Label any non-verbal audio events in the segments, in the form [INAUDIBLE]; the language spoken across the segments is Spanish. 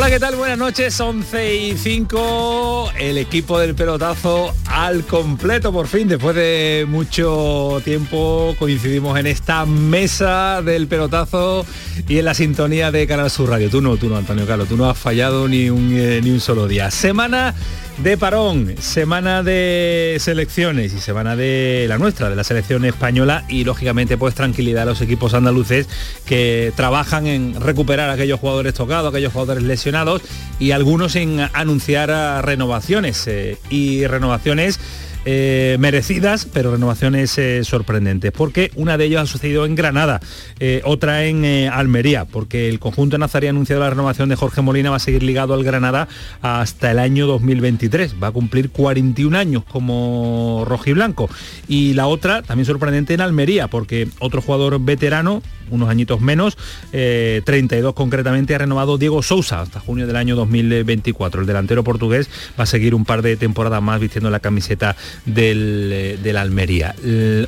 Hola, ¿qué tal? Buenas noches, 11 y 5. El equipo del pelotazo al completo, por fin, después de mucho tiempo coincidimos en esta mesa del pelotazo y en la sintonía de Canal Sur Radio. Tú no, tú no, Antonio Carlos, tú no has fallado ni un, eh, ni un solo día. Semana de parón, semana de selecciones y semana de la nuestra, de la selección española y lógicamente pues tranquilidad a los equipos andaluces que trabajan en recuperar a aquellos jugadores tocados, aquellos jugadores lesionados y algunos en anunciar renovaciones eh, y renovaciones eh, merecidas, pero renovaciones eh, sorprendentes, porque una de ellas ha sucedido en Granada, eh, otra en Almería, porque el conjunto Nazarí ha anunciado la renovación de Jorge Molina, va a seguir ligado al Granada hasta el año 2023, va a cumplir 41 años como rojiblanco. Y la otra, también sorprendente en Almería, porque otro jugador veterano, unos añitos menos, 32 concretamente, ha renovado Diego Sousa hasta junio del año 2024. El delantero portugués va a seguir un par de temporadas más vistiendo la camiseta del, eh, del Almería.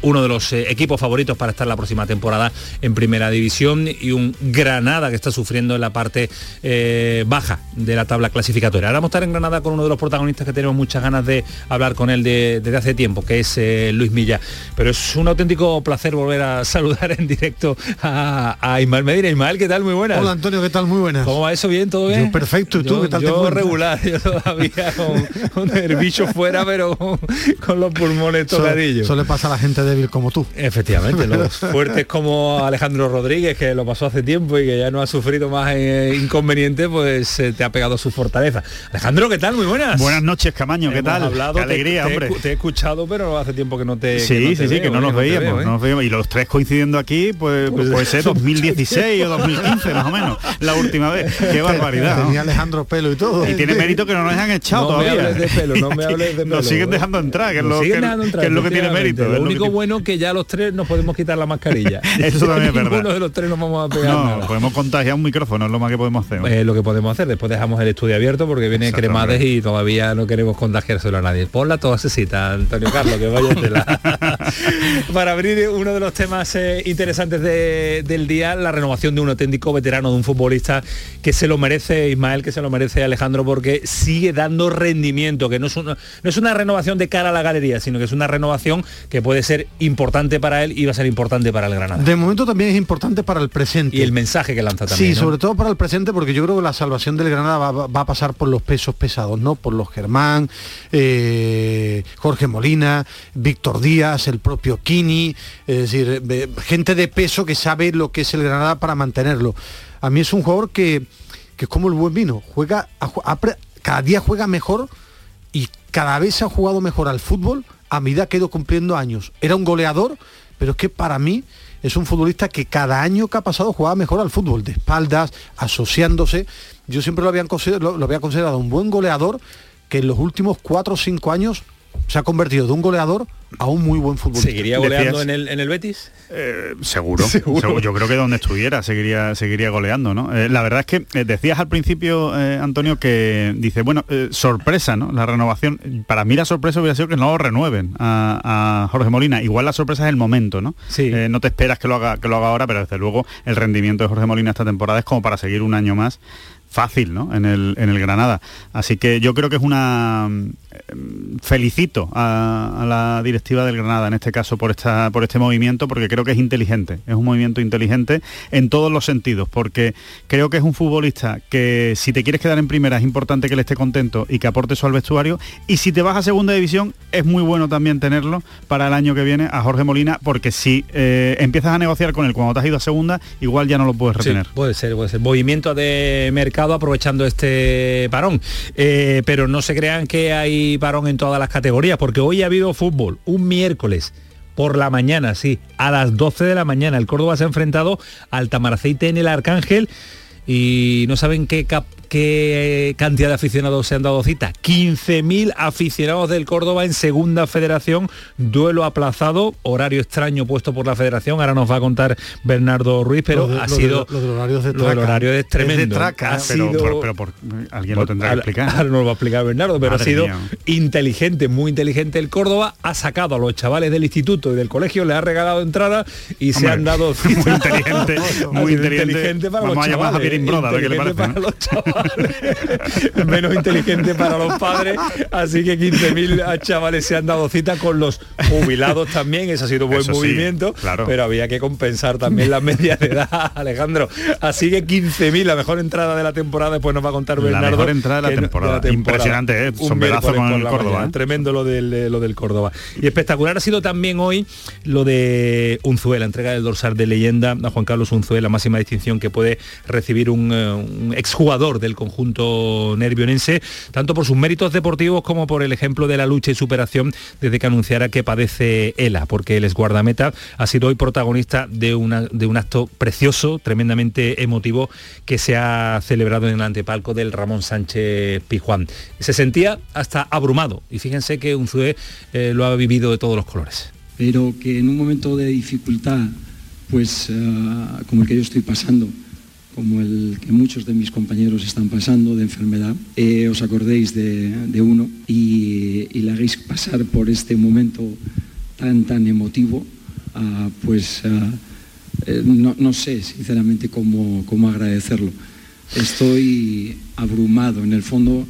uno de los eh, equipos favoritos para estar la próxima temporada en primera división y un Granada que está sufriendo en la parte eh, baja de la tabla clasificatoria. Ahora vamos a estar en Granada con uno de los protagonistas que tenemos muchas ganas de hablar con él desde hace tiempo, que es Luis Milla. Pero es un auténtico placer volver a [LAUGHS] saludar en directo a, a Ismael Medina. Ismael, ¿qué tal? Muy buenas. Hola Antonio, ¿qué tal? Muy buenas. ¿Cómo va eso? ¿Bien? ¿Todo bien? perfecto. ¿Y tú qué tal? Yo regular, [LAUGHS] yo todavía con, el bicho fuera, pero con [LAUGHS] los pulmones tocadillos. Eso, le pasa a la gente débil como tú. Efectivamente, los [LAUGHS] fuertes como Alejandro Rodríguez, que lo pasó hace tiempo y que ya no ha sufrido más eh, inconveniente, pues eh, te ha pegado su fortaleza. Alejandro, ¿qué tal? Muy buenas. Buenas noches, Camaño, ¿qué tal? Hablado, Qué alegría, te, hombre. Te, he escuchado, pero hace tiempo que no te Sí, sí, sí, que no nos, veíamos, no nos veíamos. Y los tres coincidiendo aquí, pues, [LAUGHS] pues puede ser 2016 o 2015, más o menos, la última vez. Qué barbaridad. Tenía Alejandro pelo y todo. Y tiene mérito que no nos han echado no todavía. Me hables de pelo, no me hables de pelo. Nos siguen dejando entrar, que es lo que, que, es lo que tiene mérito. Lo único bueno que ya los tres nos podemos quitar la mascarilla. [LAUGHS] Eso también es [LAUGHS] verdad. Uno de los tres nos vamos a pegar. No, nada. podemos contagiar un micrófono, es lo más que podemos hacer. Eh, lo que podemos hacer, después dejamos el estudio abierto porque viene Cremades y todavía no queremos contagiárselo a nadie. Ponla toda cita, Antonio Carlos, que vaya tela. [LAUGHS] Para abrir uno de los temas eh, interesantes de, del día, la renovación de un auténtico veterano, de un futbolista que se lo merece, Ismael, que se lo merece Alejandro, porque sigue dando rendimiento, que no es una, no es una renovación de cara a la galería, sino que es una renovación que puede ser importante para él y va a ser importante para el Granada. De momento también es importante para el presente. Y el mensaje que lanza también. Sí, ¿no? sobre todo para el presente, porque yo creo que la salvación del Granada va, va a pasar por los pesos pesados, ¿no? Por los Germán, eh, Jorge Molina, Víctor Díaz, el propio Kini, es decir, eh, gente de peso que sabe lo que es el Granada para mantenerlo. A mí es un jugador que, que es como el buen vino, juega, a, a, cada día juega mejor y cada vez ha jugado mejor al fútbol a medida que ha ido cumpliendo años. Era un goleador, pero es que para mí es un futbolista que cada año que ha pasado jugaba mejor al fútbol, de espaldas, asociándose. Yo siempre lo lo había considerado un buen goleador que en los últimos cuatro o cinco años se ha convertido de un goleador a un muy buen futbolista. ¿Seguiría goleando en el, en el Betis? Eh, [LAUGHS] seguro, seguro, Yo creo que donde estuviera seguiría, seguiría goleando, ¿no? Eh, la verdad es que eh, decías al principio, eh, Antonio, que dice, bueno, eh, sorpresa, ¿no? La renovación. Para mí la sorpresa hubiera sido que no lo renueven a, a Jorge Molina. Igual la sorpresa es el momento, ¿no? Sí. Eh, no te esperas que lo haga, que lo haga ahora, pero desde luego el rendimiento de Jorge Molina esta temporada es como para seguir un año más fácil ¿no? en, el, en el Granada. Así que yo creo que es una... felicito a, a, la directiva del Granada en este caso por, esta, por este movimiento porque creo que es inteligente, es un movimiento inteligente en todos los sentidos, porque creo que es un futbolista que si te quieres quedar en primera es importante que le esté contento y que aporte eso al vestuario y si te vas a segunda división es muy bueno también tenerlo para el año que viene a Jorge Molina porque si eh, empiezas a negociar con él cuando te has ido a segunda igual ya no lo puedes retener. Sí, puede ser, puede ser. Movimiento de mercado aprovechando este parón. Eh, pero no se crean que hay parón en todas las categorías, porque hoy ha habido fútbol, un miércoles por la mañana, sí, a las 12 de la mañana. El Córdoba se ha enfrentado al Tamaraceite en el Arcángel y no saben qué, qué cantidad de aficionados se han dado cita. 15.000 aficionados del Córdoba en segunda federación, duelo aplazado, horario extraño puesto por la federación, ahora nos va a contar Bernardo Ruiz, pero ha sido... Lo, del horario de Lo del horario es tremendo. traca, ha pero, sido- pero, por- alguien lo tendrá que explicar. Ahora nos lo va a explicar Bernardo, pero Madre ha sido mía. inteligente, muy inteligente el Córdoba, ha sacado a los chavales del instituto y del colegio, le ha regalado entrada y se han dado [LAUGHS] muy cita. inteligente, muy inteligente. para Vamos los a llamar a chavales, Javier Imbroda, a ver qué le inteligente parece, para los chavales, [LAUGHS] menos inteligente para los padres, así que 15.000 chavales se han dado cita con los jubilados también, ese ha sido un buen Eso sí, movimiento, claro. pero había que compensar también las medias de edad, [LAUGHS] Alejandro. Así que 15.000, la mejor entrada de la temporada, después nos va a contar La Bernardo. mejor entrada de la que no- temporada. Impresionante, ¿eh? Un Sombrerazo miércoles con el la Córdoba, mañana. ¿eh? Tremendo lo del, eh, lo del Córdoba. Y espectacular ha sido también hoy lo de Unzué, la entrega del dorsal de leyenda a Juan Carlos Unzué, la máxima distinción que puede recibir un, eh, un exjugador del conjunto nervionense, tanto por sus méritos deportivos como por el ejemplo de la lucha y superación desde que anunciara que padece ELA, porque el guardameta ha sido hoy protagonista de, una, de un acto precioso, tremendamente emotivo, que se ha celebrado en el antepalco del Ramón Sánchez Pijuán. Se sentía hasta abrumado y fíjense que Unzué eh, lo ha vivido de todos los colores. pero que en un momento de dificultad, pues ah, como el que yo estoy pasando, como el que muchos de mis compañeros están pasando de enfermedad, eh, os acordéis de, uno y, y le hagáis pasar por este momento tan, tan emotivo, ah, pues ah, eh, no, no sé sinceramente cómo, cómo agradecerlo. Estoy abrumado en el fondo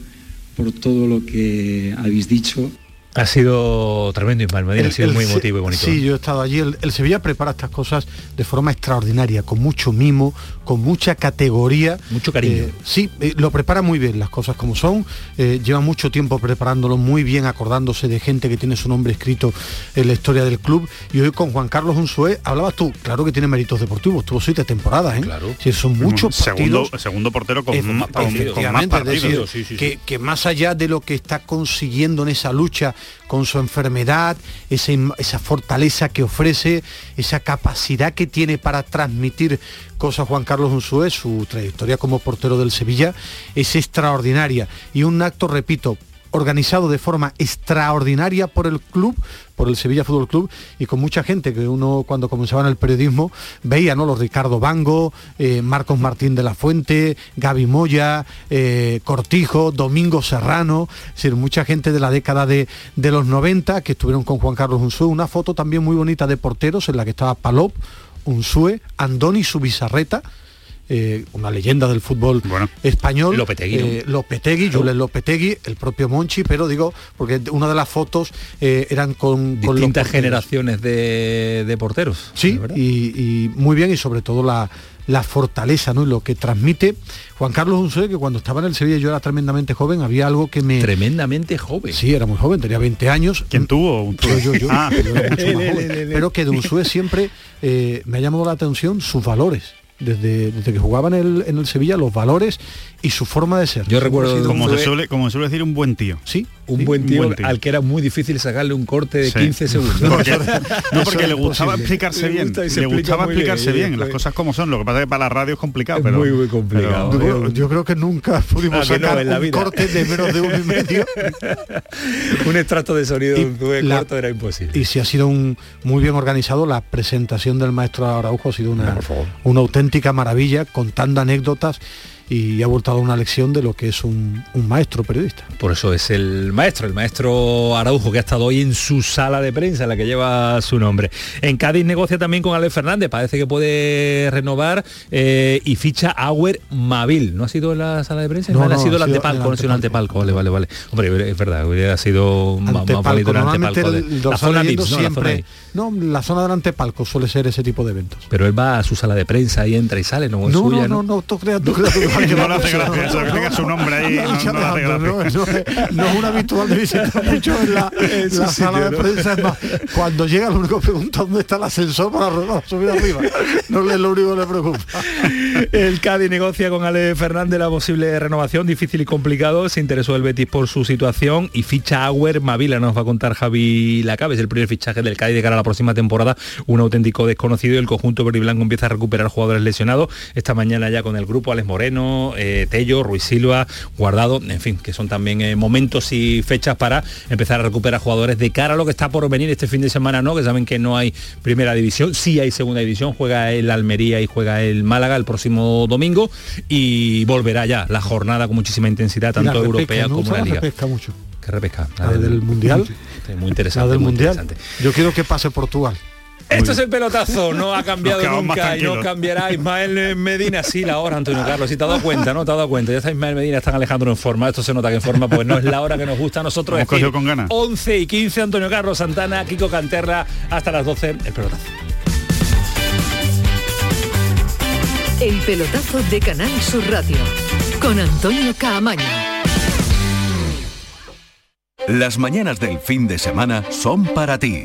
por todo lo que habéis dicho Ha sido tremendo Ismael Medina, ha sido el muy emotivo y bonito. Sí, yo he estado allí. El, el Sevilla prepara estas cosas de forma extraordinaria, con mucho mimo, con mucha categoría. Mucho cariño. Eh, sí, eh, lo prepara muy bien las cosas como son. eh, lleva mucho tiempo preparándolo muy bien, acordándose de gente que tiene su nombre escrito en la historia del club. Y hoy con Juan Carlos Unzué, hablabas tú, claro que tiene méritos deportivos, tuvo siete temporadas, ¿eh? Claro. Sí, son muchos segundo, partidos. segundo portero con, más- con- con más es partidos. decir, sí, sí, sí. que, que más allá de lo que está consiguiendo en esa lucha con su enfermedad, esa, esa fortaleza que ofrece, esa capacidad que tiene para transmitir cosas Juan Carlos Unzué, su trayectoria como portero del Sevilla es extraordinaria. Y un acto, repito, organizado de forma extraordinaria por el club, por el Sevilla Fútbol Club y con mucha gente que uno cuando comenzaba en el periodismo veía, ¿no? Los Ricardo Bango, eh, Marcos Martín de la Fuente, Gaby Moya, eh, Cortijo, Domingo Serrano, es decir, mucha gente de la década de, los 90 que estuvieron con Juan Carlos Unzué, una foto también muy bonita de porteros en la que estaba Palop, Unzué, Andoni Subizarreta, eh, una leyenda del fútbol Bueno. español. Lopetegui, ¿no? eh, Lopetegui, Julen Lopetegui, el propio Monchi, pero digo, porque una de las fotos eh, eran con, Distintas generaciones de, de porteros. Sí, y, y muy bien y sobre todo la, la fortaleza ¿no? y lo que transmite Juan Carlos Unzué, que cuando estaba en el Sevilla yo era tremendamente joven, había algo que me... Tremendamente joven. Sí, era muy joven, tenía 20 años. ¿Quién tuvo? Un Yo, yo, yo, Ah, yo era mucho [LAUGHS] más joven. Pero que de Unzué siempre eh, me ha llamado la atención sus valores. Desde, desde que jugaba en el, en el Sevilla, los valores y su forma de ser. Yo recuerdo como, un- se suele, como se suele decir, un buen tío. Sí, un sí, buen tío, buen tío. al que era muy difícil sacarle un corte de Sí. 15 segundos. [LAUGHS] Porque, no, porque le gustaba explicarse Le bien. gusta Le gustaba explicarse bien, las cosas como son. Lo que pasa es que para la radio es complicado, Es pero muy, muy complicado. pero- Yo, yo creo que nunca pudimos Ah, no, sacar en la un vida. corte de menos de uno y medio. [LAUGHS] un extracto de sonido de Y un Zue la- corto era imposible. y si ha sido un muy bien organizado la presentación del maestro Araujo ha sido una, favor. una auténtica maravilla contando anécdotas y ha vuelto a dar una lección de lo que es un, un maestro periodista Por eso es el maestro, el maestro Araujo, que ha estado hoy en su sala de prensa, la que lleva su nombre. En Cádiz negocia también con Alex Fernández, parece que puede renovar eh, y ficha Auer Mavil. ¿No ha sido en la sala de prensa? No, No, ha no, sido ha sido antepalco, en no ha sido antepalco. antepalco. Vale, vale, vale. Hombre, es verdad, hubiera sido más, más Antepalco, bonito antepalco. de- el la zona ¿no? La zona siempre no la zona del antepalco suele ser ese tipo de eventos Pero él va a su sala de prensa y entra y sale, no es no, suya, no, no, no, tú creas, tú creas, tú creas. No le hace gracia eso, que tenga su nombre ahí. No, no le hace gracia. no, eso es- no es un habitual de visitar mucho en la, [LAUGHS] la sala de prensa. Es más, cuando llega lo único que pregunta dónde está el ascensor para, para subir arriba. No es lo único que le preocupa. El Cádiz negocia con Ale Fernández la posible renovación, difícil y complicado. Se interesó el Betis por su situación y ficha Auer Mavila, nos va a contar Javi Lacabe. Es el primer fichaje del Cádiz de cara a la próxima temporada. Un auténtico desconocido y el conjunto verde y blanco empieza a recuperar jugadores lesionados. Esta mañana ya con el grupo Alex Moreno, eh, Tello, Ruiz Silva, Guardado, en fin, que son también eh, momentos y fechas para empezar a recuperar jugadores de cara a lo que está por venir este fin de semana, ¿no? Que saben que no hay primera división, sí hay segunda división, juega el Almería y juega el Málaga el próximo domingo y volverá ya la jornada con muchísima intensidad, tanto la europea como la la liga. repesca mucho. ¿Qué repesca? La del Mundial. Muy La interesante. del muy Mundial. interesante. Yo quiero que pase Portugal. Esto es el pelotazo, no ha cambiado nunca y no cambiará Ismael Medina. Sí, la hora, Antonio Carlos. Si te has dado cuenta, ¿no? Te has dado cuenta. Ya está Ismael Medina, están Alejandro en forma. Esto se nota que en forma, pues no es la hora que nos gusta a nosotros. Hemos decir, con ganas. 11 y 15, Antonio Carlos Santana, Kiko Canterra, hasta las 12, el pelotazo. El pelotazo de Canal Sur Radio con Antonio Caamaño. Las mañanas del fin de semana son para ti,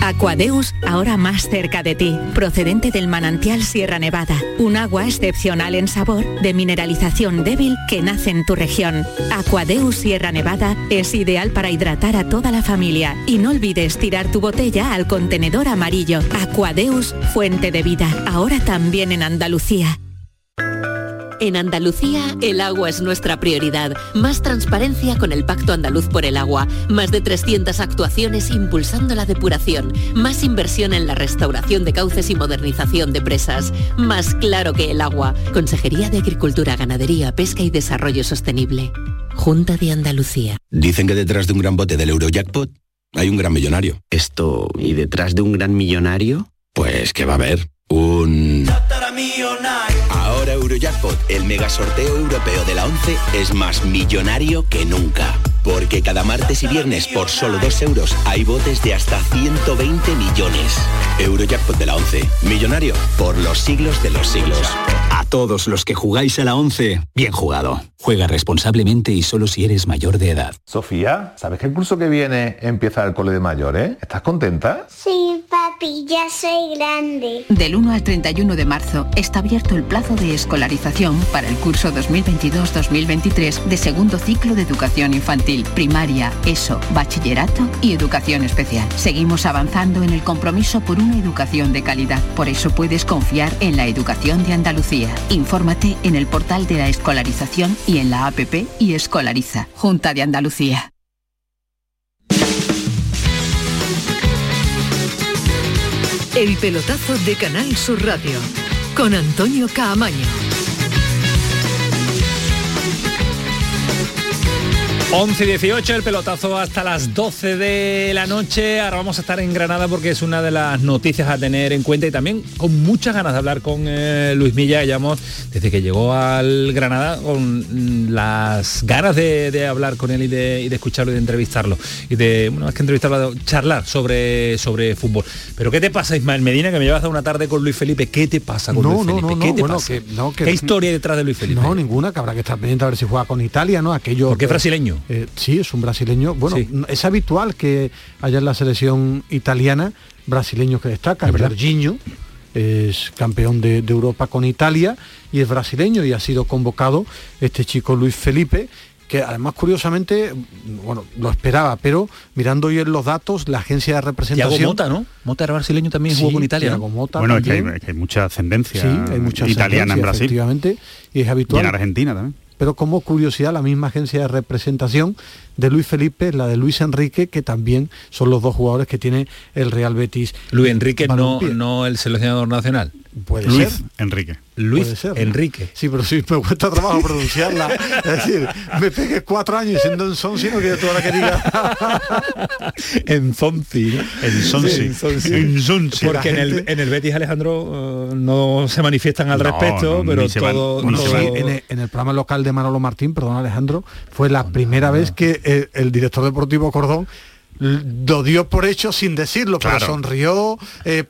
Aquadeus, ahora más cerca de ti, procedente del manantial Sierra Nevada, un agua excepcional en sabor, de mineralización débil que nace en tu región. Aquadeus Sierra Nevada es ideal para hidratar a toda la familia y no olvides tirar tu botella al contenedor amarillo. Aquadeus, fuente de vida, ahora también en Andalucía. En Andalucía, el agua es nuestra prioridad. Más transparencia con el Pacto Andaluz por el Agua. Más de 300 actuaciones impulsando la depuración. Más inversión en la restauración de cauces y modernización de presas. Más claro que el agua. Consejería de Agricultura, Ganadería, Pesca y Desarrollo Sostenible. Junta de Andalucía. Dicen que detrás de un gran bote del Eurojackpot hay un gran millonario. Esto, ¿y detrás de un gran millonario? Pues que va a haber un... Eurojackpot, el mega sorteo europeo de la 11, es más millonario que nunca. Porque cada martes y viernes por solo 2 euros hay botes de hasta 120 millones. Eurojackpot de la 11, millonario por los siglos de los siglos. A todos los que jugáis a la 11, bien jugado. Juega responsablemente y solo si eres mayor de edad. Sofía, ¿sabes que el curso que viene empieza el cole de mayores? ¿Estás contenta? Sí, papi, ya soy grande. Del 1 al 31 de marzo está abierto el plazo de escolarización para el curso 2022-2023 de segundo ciclo de educación infantil, primaria, ESO, bachillerato y educación especial. Seguimos avanzando en el compromiso por una educación de calidad. Por eso puedes confiar en la educación de Andalucía. Infórmate en el portal de la escolarización y en la APP y Escolariza, Junta de Andalucía. El pelotazo de Canal Sur Radio con Antonio Caamaño. 11 y 18, el pelotazo hasta las 12 de la noche. Ahora vamos a estar en Granada porque es una de las noticias a tener en cuenta y también con muchas ganas de hablar con eh, Luis Milla. Llevamos desde que llegó al Granada con mm, las ganas de, de hablar con él y de, y de escucharlo y de entrevistarlo. Y de, una vez que entrevistarlo, charlar sobre, sobre fútbol. Pero ¿qué te pasa, Ismael Medina, que me llevas a una tarde con Luis Felipe? ¿Qué te pasa con No, Luis no, Felipe? no, ¿Qué no, te bueno, pasa? que- no, que- ¿Qué historia hay detrás de Luis Felipe? No, ninguna, que habrá que estar pendiente a ver si juega con Italia, ¿no? Aquello. Porque es eh, brasileño. eh, sí, es un brasileño. Bueno, es habitual que haya en la selección italiana brasileños que destacan. Jorginho es campeón de, de Europa con Italia y es brasileño y ha sido convocado este chico Luis Felipe que además curiosamente, bueno, lo esperaba, pero mirando hoy en los datos, la agencia de representación... Mota, ¿no? Mota era brasileño también Sí, jugó con Italia. ¿no? Mota Bueno, es que, hay, también. es que hay mucha ascendencia Sí, hay mucha italiana en Brasil. Efectivamente, y es Y habitual. en Argentina también. Pero como curiosidad, la misma agencia de representación de Luis Felipe, la de Luis Enrique, que también son los dos jugadores que tiene el Real Betis. Luis Enrique no, no el seleccionador nacional. Puede Luis ser. Enrique. Luis Puede ser, ¿no? Enrique. Sí, pero sí, me cuesta trabajo pronunciarla. Es decir, me pegué cuatro años siendo en son, sino que tú ahora que diga. [LAUGHS] en ¿no? En Sonsi. en Sonsi. En Sonsi. Porque en La el, en el Betis Alejandro eh, no se manifiestan al No, respecto, no, pero van- todo, sí, en, el, en el programa local de Manolo Martín, perdón Alejandro, fue la primera vez que el, el director deportivo Cordón lo dio por hecho sin decirlo, pero Claro. sonrió, eh,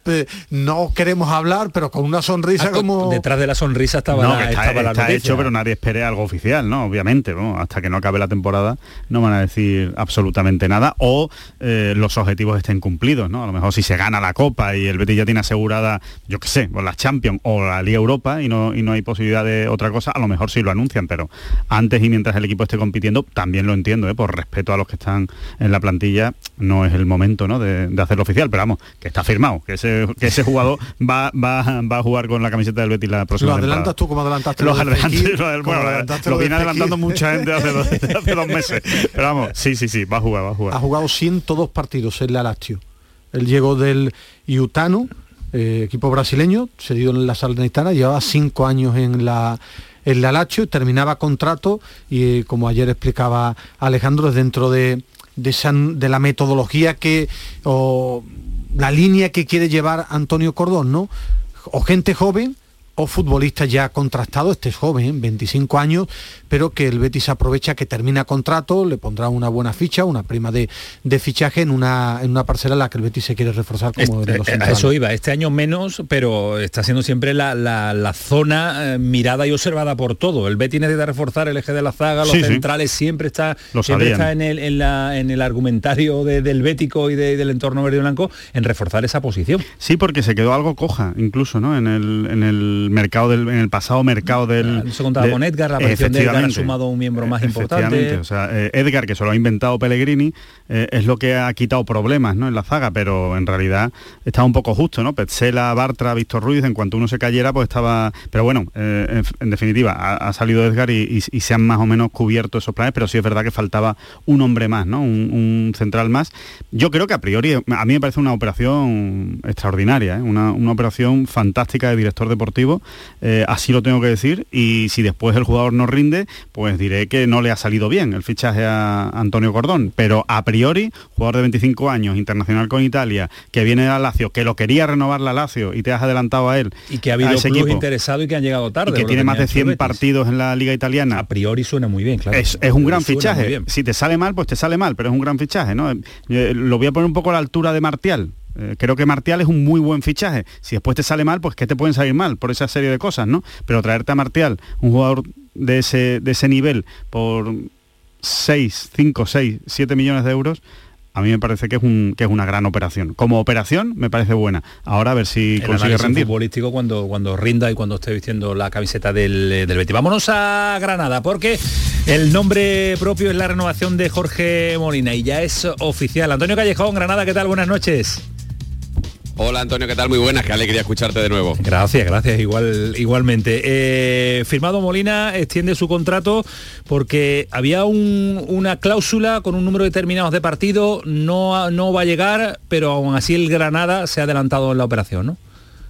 no queremos hablar, pero con una sonrisa Ah, como... detrás de la sonrisa estaba, no, la, está, estaba la está noticia. hecho, pero nadie espere algo oficial, ¿no? Obviamente, ¿no? hasta que no acabe la temporada no van a decir absolutamente nada o eh, los objetivos estén cumplidos, ¿no? A lo mejor si se gana la Copa y el Betis ya tiene asegurada, yo qué sé, pues la Champions o la Liga Europa y no, y no hay posibilidad de otra cosa, a lo mejor sí lo anuncian, pero antes y mientras el equipo esté compitiendo, también lo entiendo, ¿eh? por respeto a los que están en la plantilla, no es el momento ¿no? de, de hacerlo oficial, pero vamos, que está firmado, que ese, que ese jugador va, va, va a jugar con la camiseta del Betis la próxima Lo temporada. adelantas tú como adelantaste Los lo lo del- como bueno, adelantaste lo de viene adelantando mucha gente hace dos, hace dos meses. Pero vamos, sí, sí, sí, va a jugar, va a jugar. ha jugado 102 partidos en la Lazio. Él llegó del Iutano, eh, equipo brasileño, cedido en la Salernitana, llevaba cinco años en la en la Lazio, terminaba contrato y eh, como ayer explicaba Alejandro, es dentro de, de, la metodología que o la línea que quiere llevar Antonio Cordón, ¿no? O gente joven o futbolistas ya contrastados, este es joven, 25 años, pero que el Betis aprovecha que termina contrato, le pondrá una buena ficha, una prima de, de fichaje en una, en una parcela en la que el Betis se quiere reforzar como de los Eh, a centrales. eso iba, este año menos, pero está siendo siempre la, la- la zona eh, mirada y observada por todo. El Betis necesita reforzar el eje de la zaga, los Sí, sí. centrales siempre está, Lo siempre está en el, en, la- en el argumentario de- del Bético y de- del entorno verde y blanco en reforzar esa posición. Sí, porque se quedó algo coja, incluso, ¿no? En el, en el mercado del, en el pasado mercado del. Se contaba de- con Edgar, la aparición de Edgar ha sumado un miembro más importante. O sea, eh, Edgar, que se lo ha inventado Pellegrini, eh, es lo que ha quitado problemas ¿no? en la zaga, pero en realidad estaba un poco justo, ¿no? Petzela, Bartra, Víctor Ruiz, en cuanto uno se cayera, pues estaba. Pero bueno, eh, en, en definitiva, ha, ha salido Edgar y, y- y se han más o menos cubierto esos planes, pero sí es verdad que faltaba un hombre más, ¿no? Un, un central más. Yo creo que a priori, a mí me parece una operación extraordinaria, una, una operación fantástica de director deportivo, eh, así lo tengo que decir, y si después el jugador no rinde, pues diré que no le ha salido bien el fichaje a Antonio Cordón, pero a priori, jugador de 25 años, internacional con Italia, que viene a Lazio, que lo quería renovar la Lazio y te has adelantado a él. Y que ha habido clubes interesados y que han llegado tarde. y que tiene más de hecho el 100 Betis. partidos en la liga italiana. A priori suena muy bien, claro. Es, es un gran fichaje. Si te sale mal, pues te sale mal, pero es un gran fichaje, ¿no? Eh, lo voy a poner un poco a la altura de Martial. Eh, creo que Martial es un muy buen fichaje. Si después te sale mal, pues que te pueden salir mal por esa serie de cosas, ¿no? Pero traerte a Martial, un jugador de ese, de ese nivel, por 6, 5, 6, 7 millones de euros, a mí me parece que es, un, que es una gran operación. Como operación me parece buena. Ahora a ver si el consigue rendir. futbolístico cuando, cuando rinda y cuando esté vistiendo la camiseta del, del Betis. Vámonos a Granada porque el nombre propio es la renovación de Jorge Molina y ya es oficial. Antonio Callejón, Granada, ¿qué tal? Buenas noches. Hola Antonio, ¿qué tal? Muy buenas, qué alegría escucharte de nuevo. Gracias, gracias, igual, igualmente. Eh, firmado Molina extiende su contrato porque había un- una cláusula con un número determinado de partidos, no, no va a llegar, pero aún así el Granada se ha adelantado en la operación, ¿no?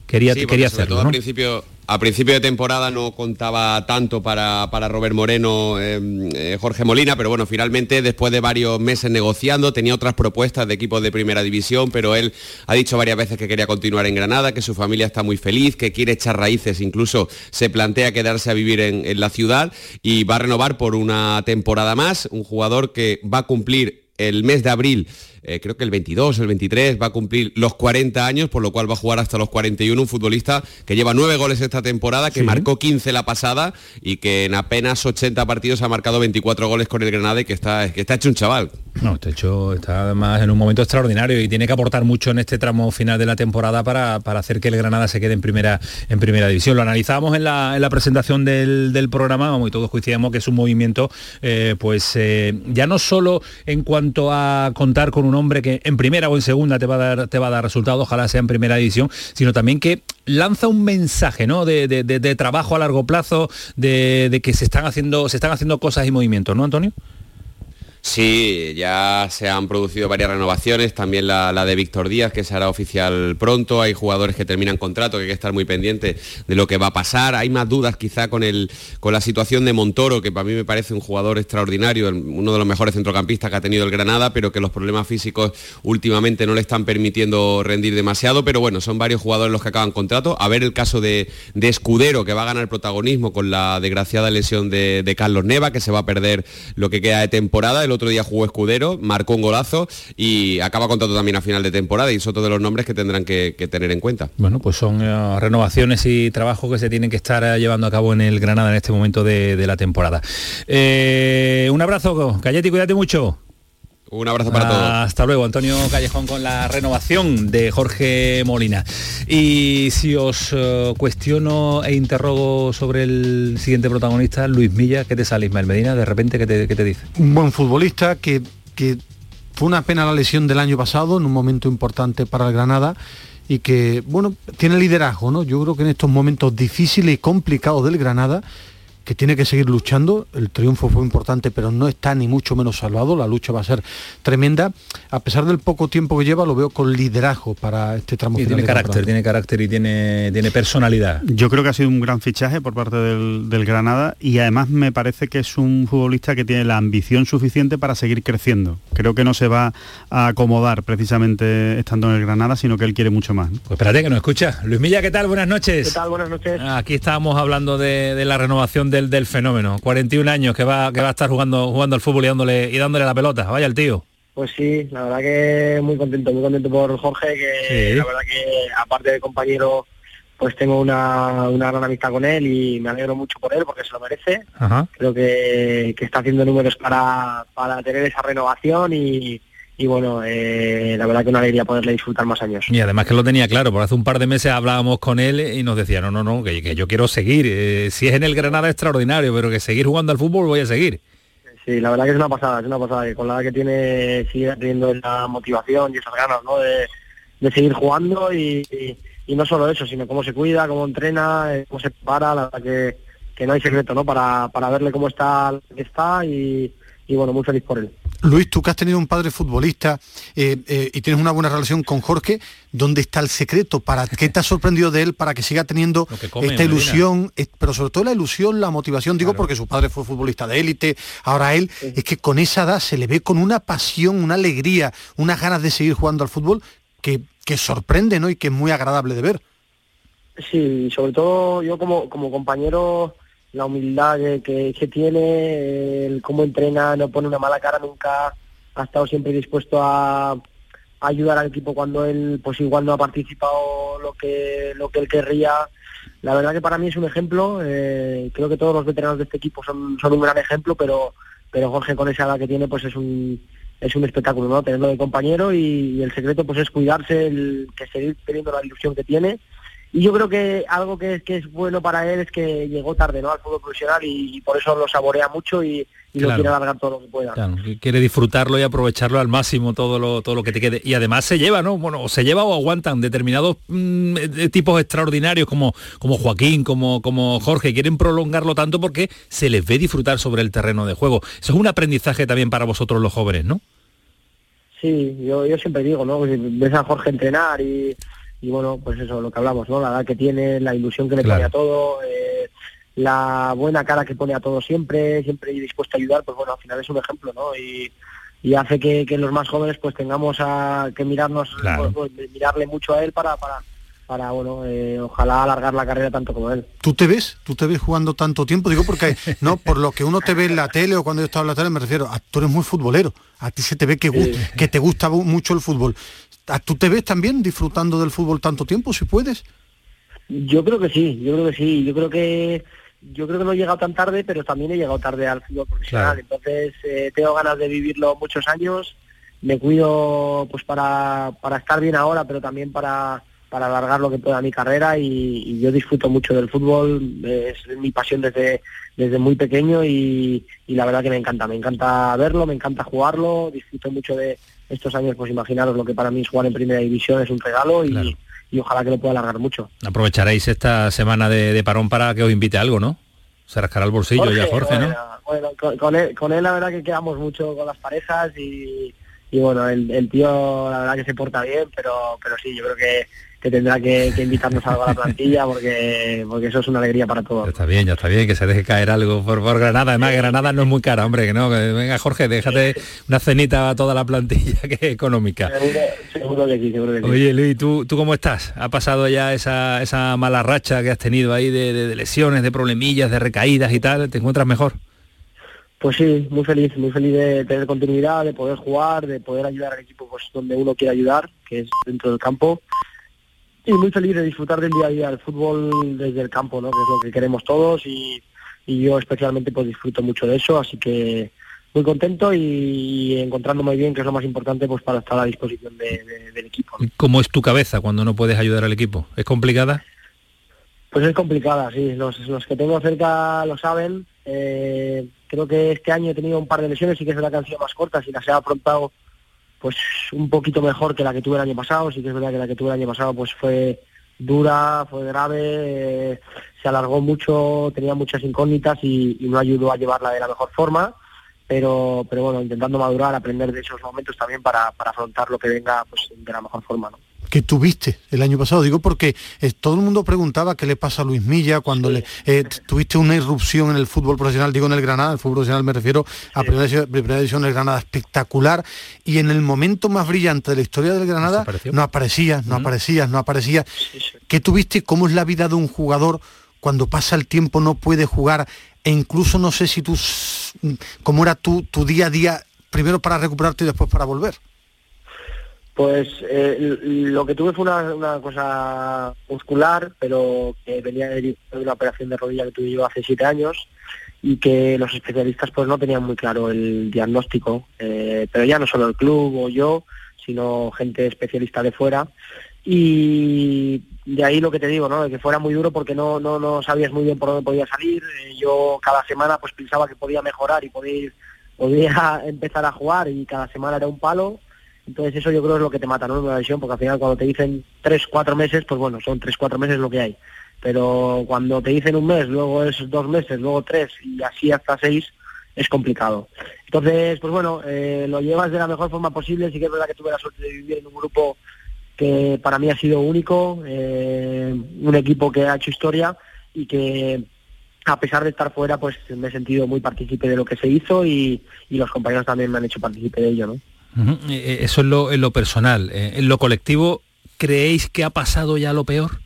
Quería, Sí, quería hacerlo. todo ¿no? al principio a principio de temporada no contaba tanto para, para Robert Moreno, eh, eh, Jorge Molina, pero bueno, finalmente después de varios meses negociando, tenía otras propuestas de equipos de primera división, pero él ha dicho varias veces que quería continuar en Granada, que su familia está muy feliz, que quiere echar raíces, incluso se plantea quedarse a vivir en, en la ciudad y va a renovar por una temporada más, un jugador que va a cumplir el mes de abril eh, creo que el 22, el 23, va a cumplir los 40 años, por lo cual va a jugar hasta los 41, un futbolista que lleva 9 goles esta temporada, que Sí. marcó 15 la pasada y que en apenas 80 partidos ha marcado 24 goles con el Granada y que está, que está hecho un chaval. No, está hecho, está además en un momento extraordinario y tiene que aportar mucho en este tramo final de la temporada para, para hacer que el Granada se quede en primera, en primera división. Lo analizábamos en la, en la presentación del, del programa vamos, y todos coincidíamos que es un movimiento, eh, pues eh, ya no solo en cuanto a contar con un hombre que en primera o en segunda te va a dar, te va a dar resultados, ojalá sea en primera división, sino también que lanza un mensaje ¿no? de, de- trabajo a largo plazo, de, de que se están haciendo, se están haciendo cosas y movimientos, ¿no, Antonio? Sí, ya se han producido varias renovaciones, también la, de Víctor Díaz, que se hará oficial pronto. Hay jugadores que terminan contrato, que hay que estar muy pendiente de lo que va a pasar. Hay más dudas quizá con, el, con la situación de Montoro, que para mí me parece un jugador extraordinario, uno de los mejores centrocampistas que ha tenido el Granada, pero que los problemas físicos últimamente no le están permitiendo rendir demasiado. Pero bueno, son varios jugadores los que acaban contrato. A ver el caso de, de Escudero, que va a ganar protagonismo con la desgraciada lesión de, Carlos Neva, que se va a perder lo que queda de temporada. Otro día jugó Escudero, marcó un golazo y acaba contrato también a final de temporada y es otro de los nombres que tendrán que, tener en cuenta. Bueno, pues son eh, renovaciones y trabajos que se tienen que estar eh, llevando a cabo en el Granada en este momento de, la temporada. Eh, un abrazo, Cayeti, cuídate mucho. Un abrazo para todos. Hasta luego, Antonio Callejón con la renovación de Jorge Molina. Y si os eh, cuestiono e interrogo sobre el siguiente protagonista, Luis Milla, ¿qué te sale Ismael Medina? De repente, ¿qué te, qué te dice? un buen futbolista que, que fue una pena la lesión del año pasado en un momento importante para el Granada y que, bueno, tiene liderazgo, ¿no? Yo creo que en estos momentos difíciles y complicados del Granada, que tiene que seguir luchando, el triunfo fue importante, pero no está ni mucho menos salvado, la lucha va a ser tremenda. A pesar del poco tiempo que lleva, lo veo con liderazgo para este tramo Y final tiene de carácter, temporada. tiene carácter y tiene, tiene personalidad. Yo creo que ha sido un gran fichaje por parte del, del Granada y además me parece que es un futbolista que tiene la ambición suficiente para seguir creciendo. Creo que no se va a acomodar precisamente estando en el Granada, sino que él quiere mucho más. Pues espérate que nos escucha. Luis Milla, ¿qué tal? Buenas noches. ¿Qué tal? Buenas noches. Aquí estábamos hablando de, de la renovación del, del fenómeno. 41 años que va, que va a estar jugando, jugando al fútbol y dándole, y dándole la pelota. Vaya el tío. Pues sí, la verdad que muy contento, muy contento por Jorge, que Sí. la verdad que aparte de compañero, pues tengo una, una gran amistad con él y me alegro mucho por él porque se lo merece. Ajá. Creo que, que está haciendo números para, para tener esa renovación y, y bueno, eh, la verdad que una alegría poderle disfrutar más años. Y además que lo tenía claro, por hace un par de meses hablábamos con él y nos decía, no, no, no, que, que yo quiero seguir. eh, si es en el Granada extraordinario, pero que seguir jugando al fútbol voy a seguir. Sí, la verdad que es una pasada, es una pasada, que con la que tiene sigue teniendo esa motivación y esas ganas, ¿no? De, de seguir jugando y, y- y no solo eso, sino cómo se cuida, cómo entrena, eh, cómo se prepara, la verdad que, que no hay secreto, ¿no? Para, para verle cómo está, que está y, y bueno, muy feliz por él. Luis, tú que has tenido un padre futbolista eh, eh, y tienes una buena relación con Jorge, ¿dónde está el secreto? ¿Para qué te ha sorprendido de él para que siga teniendo come, esta ilusión, eh, pero sobre todo la ilusión, la motivación? Digo porque su padre fue futbolista de élite, ahora él, es que con esa edad se le ve con una pasión, una alegría, unas ganas de seguir jugando al fútbol que, que sorprende, ¿no? Y que es muy agradable de ver. Sí, sobre todo yo como, como compañero, la humildad que, que, que tiene, el cómo entrena, no pone una mala cara nunca, ha estado siempre dispuesto a, ayudar al equipo cuando él pues igual no ha participado lo que, lo que él querría. La verdad que para mí es un ejemplo, eh, creo que todos los veteranos de este equipo son, son un gran ejemplo, pero, pero Jorge con esa edad que tiene pues es un, es un espectáculo, ¿no? Tenerlo de compañero y, y el secreto pues es cuidarse, el, que seguir teniendo la ilusión que tiene y yo creo que algo que es, que es bueno para él es que llegó tarde ¿no? al fútbol profesional y, y por eso lo saborea mucho y, y lo quiere alargar todo lo que pueda. Claro, quiere disfrutarlo y aprovecharlo al máximo todo lo, todo lo que te quede. Y además se lleva, ¿no? Bueno, o se lleva o aguantan determinados mm, eh, tipos extraordinarios como, como Joaquín, como, como Jorge, quieren prolongarlo tanto porque se les ve disfrutar sobre el terreno de juego. Eso es un aprendizaje también para vosotros los jóvenes, ¿no? Sí, yo, yo siempre digo, ¿no? Ves a Jorge entrenar y, y bueno, pues eso, lo que hablamos, ¿no? La edad que tiene, la ilusión que le pone a todo, eh, la buena cara que pone a todo siempre, siempre dispuesto a ayudar, pues bueno, al final es un ejemplo, ¿no? Y, y hace que, que los más jóvenes pues tengamos a, que mirarnos, Claro. pues, pues, mirarle mucho a él para, para, para bueno, eh, ojalá alargar la carrera tanto como él. ¿Tú te ves? ¿Tú te ves jugando tanto tiempo? Digo porque, no, por lo que uno te ve en la tele o cuando yo estaba en la tele, me refiero, a, tú eres muy futbolero. A ti se te ve que, gu- que te gusta mucho el fútbol. ¿A- ¿Tú te ves también disfrutando del fútbol tanto tiempo, si puedes? Yo creo que sí, yo creo que sí, yo creo que yo creo que no he llegado tan tarde, pero también he llegado tarde al fútbol profesional. Entonces eh, tengo ganas de vivirlo muchos años. Me cuido pues para, para estar bien ahora, pero también para, para alargar lo que pueda mi carrera y, y yo disfruto mucho del fútbol. Es mi pasión desde desde muy pequeño y, y la verdad que me encanta. Me encanta verlo, me encanta jugarlo. Disfruto mucho de estos años. Pues imaginaros lo que para mí es jugar en primera división es un regalo y, y ojalá que lo pueda alargar mucho. Aprovecharéis esta semana de, de parón para que os invite a algo, ¿no? Se rascará el bolsillo ya Jorge, ¿no? bueno, bueno, con, con él, con él la verdad que quedamos mucho con las parejas y, y bueno, el, el tío la verdad que se porta bien, pero pero sí, yo creo que, que tendrá que, que invitarnos algo a la plantilla porque porque eso es una alegría para todos. Ya está bien, ya está bien, que se deje caer algo por, por Granada. Además, Granada no es muy cara, hombre, que no. que venga, Jorge, déjate una cenita a toda la plantilla, [LAUGHS] que es económica. Seguro, seguro que sí, seguro que sí. Oye, Luis, ¿tú, ¿tú cómo estás? ¿Ha pasado ya esa, esa mala racha que has tenido ahí de, de- de lesiones, de problemillas, de recaídas y tal? ¿Te encuentras mejor? Pues sí, muy feliz, muy feliz de tener continuidad, de poder jugar, de poder ayudar al equipo pues donde uno quiere ayudar, que es dentro del campo. Y muy feliz de disfrutar del día a día del fútbol desde el campo, ¿no? que es lo que queremos todos y, y yo especialmente pues disfruto mucho de eso, así que muy contento y, encontrándome bien, que es lo más importante pues para estar a disposición de- de- del equipo. ¿Cómo es tu cabeza cuando no puedes ayudar al equipo? ¿Es complicada? Pues es complicada, sí. Los, los que tengo cerca lo saben. Eh, creo que este año he tenido un par de lesiones y que es verdad que han sido más cortas y las he afrontado pues un poquito mejor que la que tuve el año pasado. Sí que es verdad que la que tuve el año pasado pues fue dura, fue grave, eh, se alargó mucho, tenía muchas incógnitas y, y no ayudó a llevarla de la mejor forma. Pero, pero bueno, intentando madurar, aprender de esos momentos también para, para afrontar lo que venga pues de la mejor forma. ¿no? Que tuviste el año pasado. Digo porque eh, todo el mundo preguntaba qué le pasa a Luis Milla cuando le eh, tuviste una irrupción en el fútbol profesional, digo en el Granada, el fútbol profesional me refiero a primera, división- primera división del Granada, espectacular. Y en el momento más brillante de la historia del Granada no aparecías, no aparecías, no aparecías. ¿Qué tuviste? ¿Cómo es la vida de un jugador cuando pasa el tiempo no puede jugar? E incluso no sé si tú, s- cómo era tu, tu día a día, primero para recuperarte y después para volver. Pues eh, lo que tuve fue una, cosa muscular, pero que venía de una operación de rodilla que tuve yo hace siete años y que los especialistas pues no tenían muy claro el diagnóstico, eh, pero ya no solo el club o yo, sino gente especialista de fuera. Y de ahí lo que te digo, ¿no? De que fuera muy duro porque no, no, no sabías muy bien por dónde podía salir. Eh, yo cada semana pues pensaba que podía mejorar y podía, podía [LAUGHS] empezar a jugar y cada semana era un palo. Entonces eso yo creo es lo que te mata, ¿no? Una lesión, porque al final cuando te dicen tres, cuatro meses, pues bueno, son tres, cuatro meses lo que hay. Pero cuando te dicen un mes, luego es dos meses, luego tres y así hasta seis, es complicado. Entonces, pues bueno, eh, lo llevas de la mejor forma posible. Sí que es verdad que tuve la suerte de vivir en un grupo que para mí ha sido único, eh, un equipo que ha hecho historia y que a pesar de estar fuera, pues me he sentido muy partícipe de lo que se hizo y, y los compañeros también me han hecho partícipe de ello, ¿no? Eh, eh, Eso es lo, en lo personal. Eh, En lo colectivo, ¿creéis que ha pasado ya lo peor?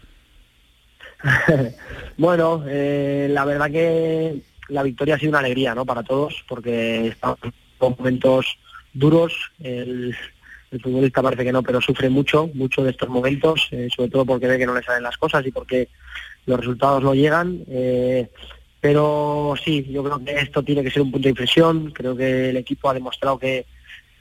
[LAUGHS] bueno, la verdad que la victoria ha sido una alegría, ¿no? Para todos, porque estamos con momentos duros. El, futbolista parece que no, pero sufre mucho, mucho de estos momentos, sobre todo porque ve que no le salen las cosas y porque los resultados no llegan. eh, pero sí, yo creo que esto tiene que ser un punto de inflexión. Creo que el equipo ha demostrado que,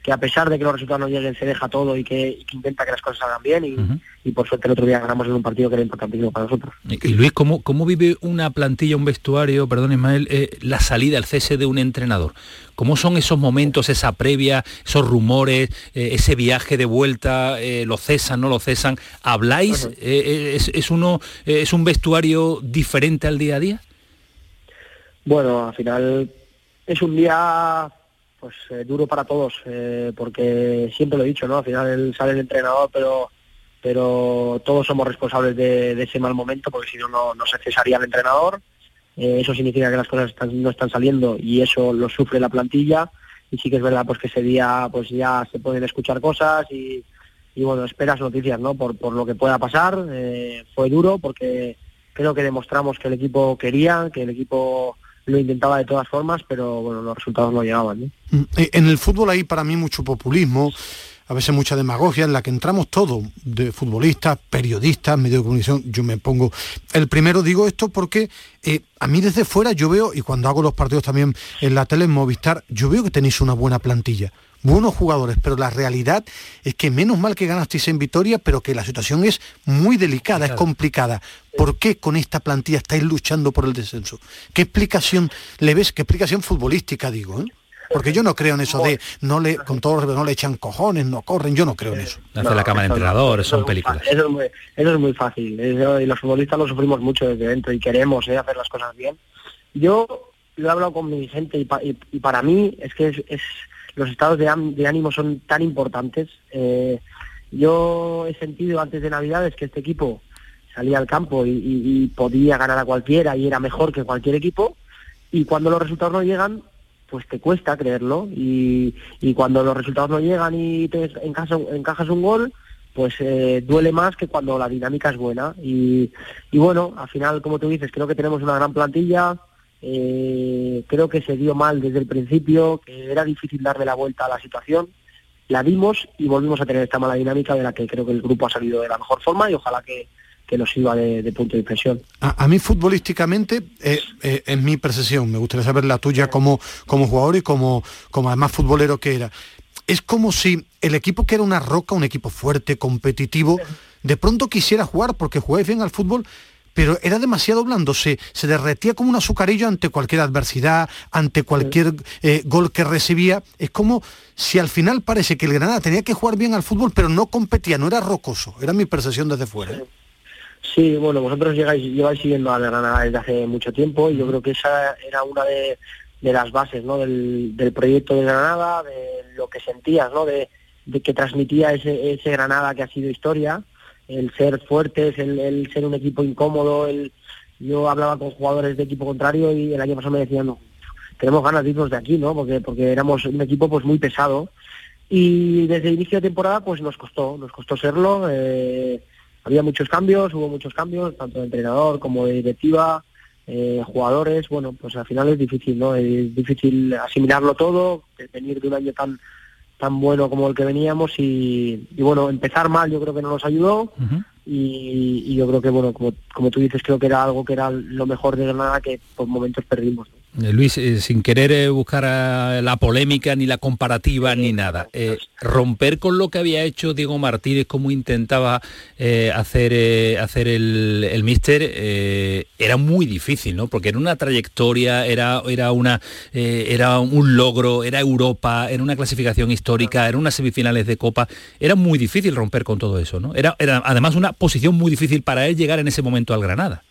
que a pesar de que los resultados no lleguen, se deja todo y que, y que intenta que las cosas salgan bien. Y, y por suerte el otro día ganamos en un partido que era importantísimo para nosotros. Y y Luis, ¿cómo, cómo vive una plantilla, un vestuario, perdón Ismael, eh, la salida, el cese de un entrenador? ¿Cómo son esos momentos, esa previa, esos rumores, eh, ese viaje de vuelta, eh, lo cesan, no lo cesan? ¿Habláis? Eh, eh, es, es uno, ¿Es un vestuario diferente al día a día? Bueno, al final es un día pues eh, duro para todos, eh, porque siempre lo he dicho, ¿no? Al final sale el entrenador, pero pero todos somos responsables de, ese mal momento porque si no, no se cesaría el entrenador. Eh, eso significa que las cosas no están saliendo y eso lo sufre la plantilla y sí que es verdad pues que ese día pues ya se pueden escuchar cosas y, bueno, esperas noticias ¿no? por, por lo que pueda pasar. Eh, fue duro porque creo que demostramos que el equipo quería, que el equipo lo intentaba de todas formas, pero bueno, los resultados no llegaban. Mm, eh, En el fútbol hay para mí mucho populismo, a veces mucha demagogia en la que entramos todos, de futbolistas, periodistas, medios de comunicación, yo me pongo... El primero digo esto porque eh, a mí desde fuera yo veo, y cuando hago los partidos también en la tele, en Movistar, yo veo que tenéis una buena plantilla buenos jugadores, pero la realidad es que menos mal que ganasteis en Vitoria, pero que la situación es muy delicada, es complicada. ¿Por qué con esta plantilla estáis luchando por el descenso? ¿Qué explicación le ves? ¿Qué explicación futbolística digo? Eh? Porque yo no creo en eso de no le, con todo no le echan cojones, no corren, yo no creo en eso. Hace la cama de entrenador, son películas. Eso es muy, fácil. y los futbolistas lo sufrimos mucho desde dentro y queremos eh, hacer las cosas bien. Yo lo he hablado con mi gente y, para mí es que es, los estados de, ánimo son tan importantes. Eh, yo he sentido antes de Navidades que este equipo salía al campo y, podía ganar a cualquiera y era mejor que cualquier equipo y cuando los resultados no llegan pues te cuesta creerlo y, cuando los resultados no llegan y te encajas, un gol, pues eh, duele más que cuando la dinámica es buena. Y, bueno, al final, como tú dices, creo que tenemos una gran plantilla, eh, creo que se dio mal desde el principio, que era difícil darle la vuelta a la situación. La dimos y volvimos a tener esta mala dinámica de la que creo que el grupo ha salido de la mejor forma y ojalá que, que nos iba de, punto de impresión. A, mí futbolísticamente eh, eh, es mi percepción, me gustaría saber la tuya como, como jugador y como, como además futbolero que era. Es como si el equipo que era una roca, un equipo fuerte, competitivo, de pronto quisiera jugar porque jugáis bien al fútbol, pero era demasiado blando, se, se derretía como un azucarillo ante cualquier adversidad, ante cualquier eh, gol que recibía. Es como si al final parece que el Granada tenía que jugar bien al fútbol, pero no competía, no era rocoso. Era mi percepción desde fuera. Sí, bueno, vosotros llegáis, lleváis siguiendo a Granada desde hace mucho tiempo y yo creo que esa era una de, las bases ¿no? del, proyecto de Granada, de lo que sentías, ¿no? de, que transmitía ese, ese Granada que ha sido historia, el ser fuertes, el, ser un equipo incómodo, el, yo hablaba con jugadores de equipo contrario y el año pasado me decían, no, tenemos ganas de irnos de aquí, ¿no? Porque, porque éramos un equipo pues muy pesado y desde el inicio de temporada pues nos costó, nos costó serlo. Eh, había muchos cambios, hubo muchos cambios, tanto de entrenador como de directiva, eh, jugadores, bueno, pues al final es difícil, ¿no? Es difícil asimilarlo todo, venir de un año tan tan bueno como el que veníamos y, bueno, empezar mal yo creo que no nos ayudó y, yo creo que, bueno, como, como tú dices, creo que era algo que era lo mejor de Granada que por momentos perdimos. Luis, eh, sin querer eh, buscar la polémica ni la comparativa ni nada, romper con lo que había hecho Diego Martínez, como intentaba hacer, hacer el, el míster, era muy difícil, ¿no? Porque era una trayectoria, era, era, una, era un logro, era Europa, era una clasificación histórica, eran unas semifinales de Copa, era muy difícil romper con todo eso, ¿no? Era, era además una posición muy difícil para él llegar en ese momento al Granada.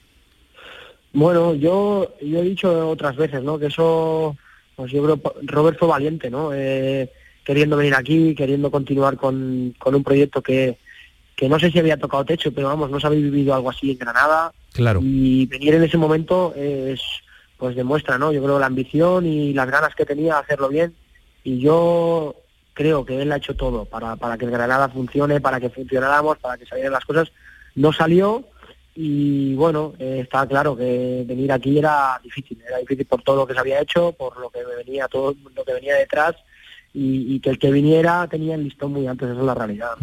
Bueno, yo, yo he dicho otras veces, ¿no? Que eso, pues yo creo, Robert fue valiente, ¿no? Eh, queriendo venir aquí, queriendo continuar con, con un proyecto que, que no sé si había tocado techo, pero vamos, no se había vivido algo así en Granada. Claro. Y venir en ese momento es, pues demuestra, ¿no? Yo creo la ambición y las ganas que tenía de hacerlo bien. Y yo creo que él ha hecho todo para, para que Granada funcione, para que funcionáramos, para que salieran las cosas. No salió, y bueno, eh, está claro que venir aquí era difícil, era difícil por todo lo que se había hecho, por lo que venía, todo lo que venía detrás y, que el que viniera tenía el listón muy antes, esa es la realidad.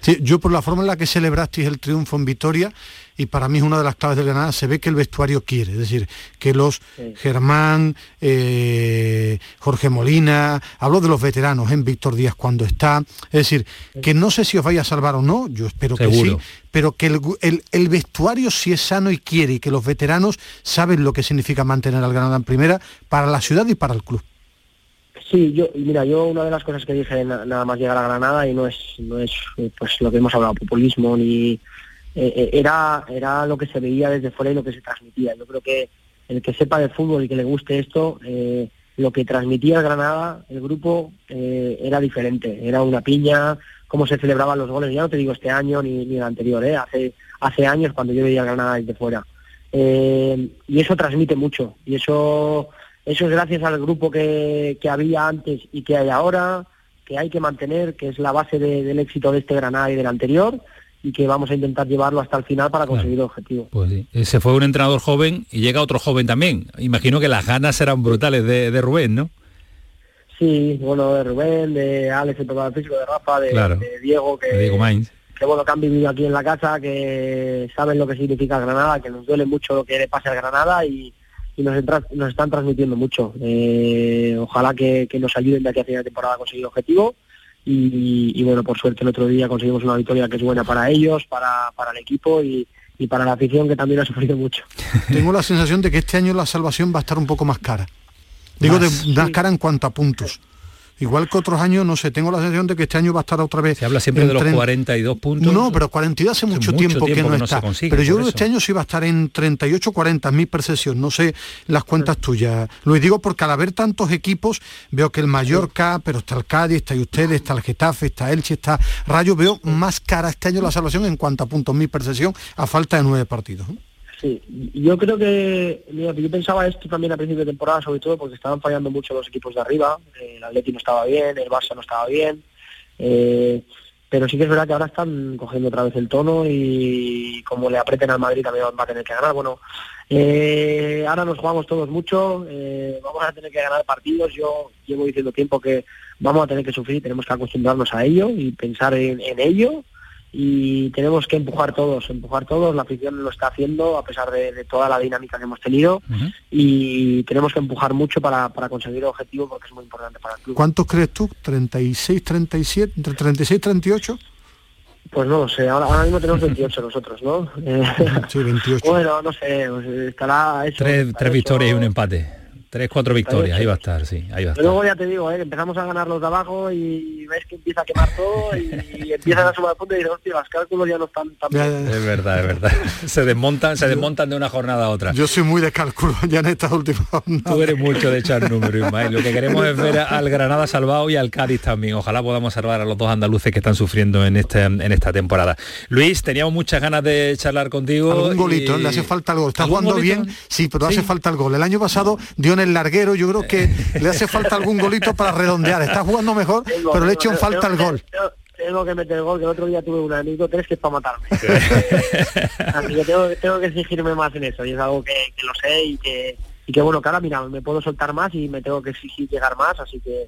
Sí, yo por la forma en la que celebrasteis el triunfo en Vitoria, y para mí es una de las claves del Granada, se ve que el vestuario quiere, es decir, que los Germán, eh, Jorge Molina, hablo de los veteranos en Víctor Díaz cuando está, es decir, que no sé si os vaya a salvar o no, yo espero que sí, pero que el, el, vestuario si es sano y quiere, y que los veteranos saben lo que significa mantener al Granada en primera para la ciudad y para el club. Sí, yo, mira, yo una de las cosas que dije nada más llegar a Granada y no es, no es pues lo que hemos hablado, populismo ni eh, eh, era, era lo que se veía desde fuera y lo que se transmitía. Yo creo que el que sepa de fútbol y que le guste esto, eh, lo que transmitía Granada, el grupo, era diferente. Era una piña, cómo se celebraban los goles, ya no te digo este año ni, ni el anterior, ¿eh? hace, hace años cuando yo veía Granada desde fuera. Eh, y eso transmite mucho, y eso, eso es gracias al grupo que, que había antes y que hay ahora, que hay que mantener, que es la base de- del éxito de este Granada y del anterior, y que vamos a intentar llevarlo hasta el final para conseguir el objetivo. Pues sí. Eh, Se fue un entrenador joven y llega otro joven también. Imagino que las ganas serán brutales de, de Rubén, ¿no? Sí, bueno, de Rubén, de Alex, el preparador físico, de Rafa, de, Claro. de Diego, que, Diego Mainz. que bueno, que han vivido aquí en la casa, que saben lo que significa Granada, que nos duele mucho lo que le pase al Granada y, y nos, entra- nos están transmitiendo mucho. Eh, ojalá que, que nos ayuden de aquí a final de temporada a conseguir el objetivo y, y, bueno, por suerte el otro día conseguimos una victoria que es buena para ellos, para, para el equipo y, y para la afición que también ha sufrido mucho. [LAUGHS] Tengo la sensación de que este año la salvación va a estar un poco más cara. Digo, Más. de, más cara en cuanto a puntos. Igual que otros años, no sé, tengo la sensación de que este año va a estar otra vez. Se habla siempre de los tren- 42 puntos. No, pero 42 hace mucho, mucho tiempo, que no que no se está. consigue, pero yo creo que este año sí va a estar en 38 40 mi percepción. No sé las cuentas tuyas. Lo digo porque al haber tantos equipos, veo que el Mallorca, pero está el Cádiz, está y ustedes, está el Getafe, está Elche, está Rayo. Veo más cara este año la salvación en cuanto a puntos mi percepción, a falta de nueve partidos. Sí, yo creo que, mira, yo pensaba esto también a principio de temporada, sobre todo porque estaban fallando mucho los equipos de arriba, el Atleti no estaba bien, el Barça no estaba bien, eh, pero sí que es verdad que ahora están cogiendo otra vez el tono y como le aprieten al Madrid también va a tener que ganar. Bueno, eh, ahora nos jugamos todos mucho, eh, vamos a tener que ganar partidos, yo llevo diciendo tiempo que vamos a tener que sufrir, tenemos que acostumbrarnos a ello y pensar en, en ello y tenemos que empujar todos, empujar todos, la afición lo está haciendo a pesar de, de toda la dinámica que hemos tenido y tenemos que empujar mucho para, para conseguir el objetivo porque es muy importante para el club. ¿Cuántos crees tú? ¿36, 37? ¿Entre 36 y 38? Pues no lo sé, ahora, ahora mismo tenemos 28 nosotros, ¿no? [LAUGHS] Sí, 28. [LAUGHS] bueno, no sé, pues estará eso. Tres, tres victorias y un empate. Tres, cuatro victorias, ahí va a estar, sí, ahí va a Pero estar. luego ya te digo, ¿eh? que empezamos a ganar los de abajo y ves que empieza a quemar todo y, y empiezan a sumar puntos y dices, hostia, los cálculos ya no están tan bien. Es verdad, es verdad. [LAUGHS] Se desmontan, se desmontan de una jornada a otra. Yo soy muy de cálculo [LAUGHS] ya en estas últimas Tú eres mucho de echar números, Ismael. Lo que queremos es ver al Granada salvado y al Cádiz también. Ojalá podamos salvar a los dos andaluces que están sufriendo en este en esta temporada. Luis, teníamos muchas ganas de charlar contigo. Algún golito, y- le hace falta el gol. Está ¿Algún jugando golito? bien, sí, pero Sí. hace falta el gol. El año pasado dio en el larguero, yo creo que [LAUGHS] le hace falta algún golito para redondear. Está jugando mejor, Tengo- pero le echa en falta el gol. tengo- Tengo que meter el gol, que el otro día tuve un amigo tres que es para matarme. [LAUGHS] Así que tengo, tengo que exigirme más en eso y es algo que, que lo sé y que, y que bueno, ahora mira, me puedo soltar más y me tengo que exigir llegar más, así que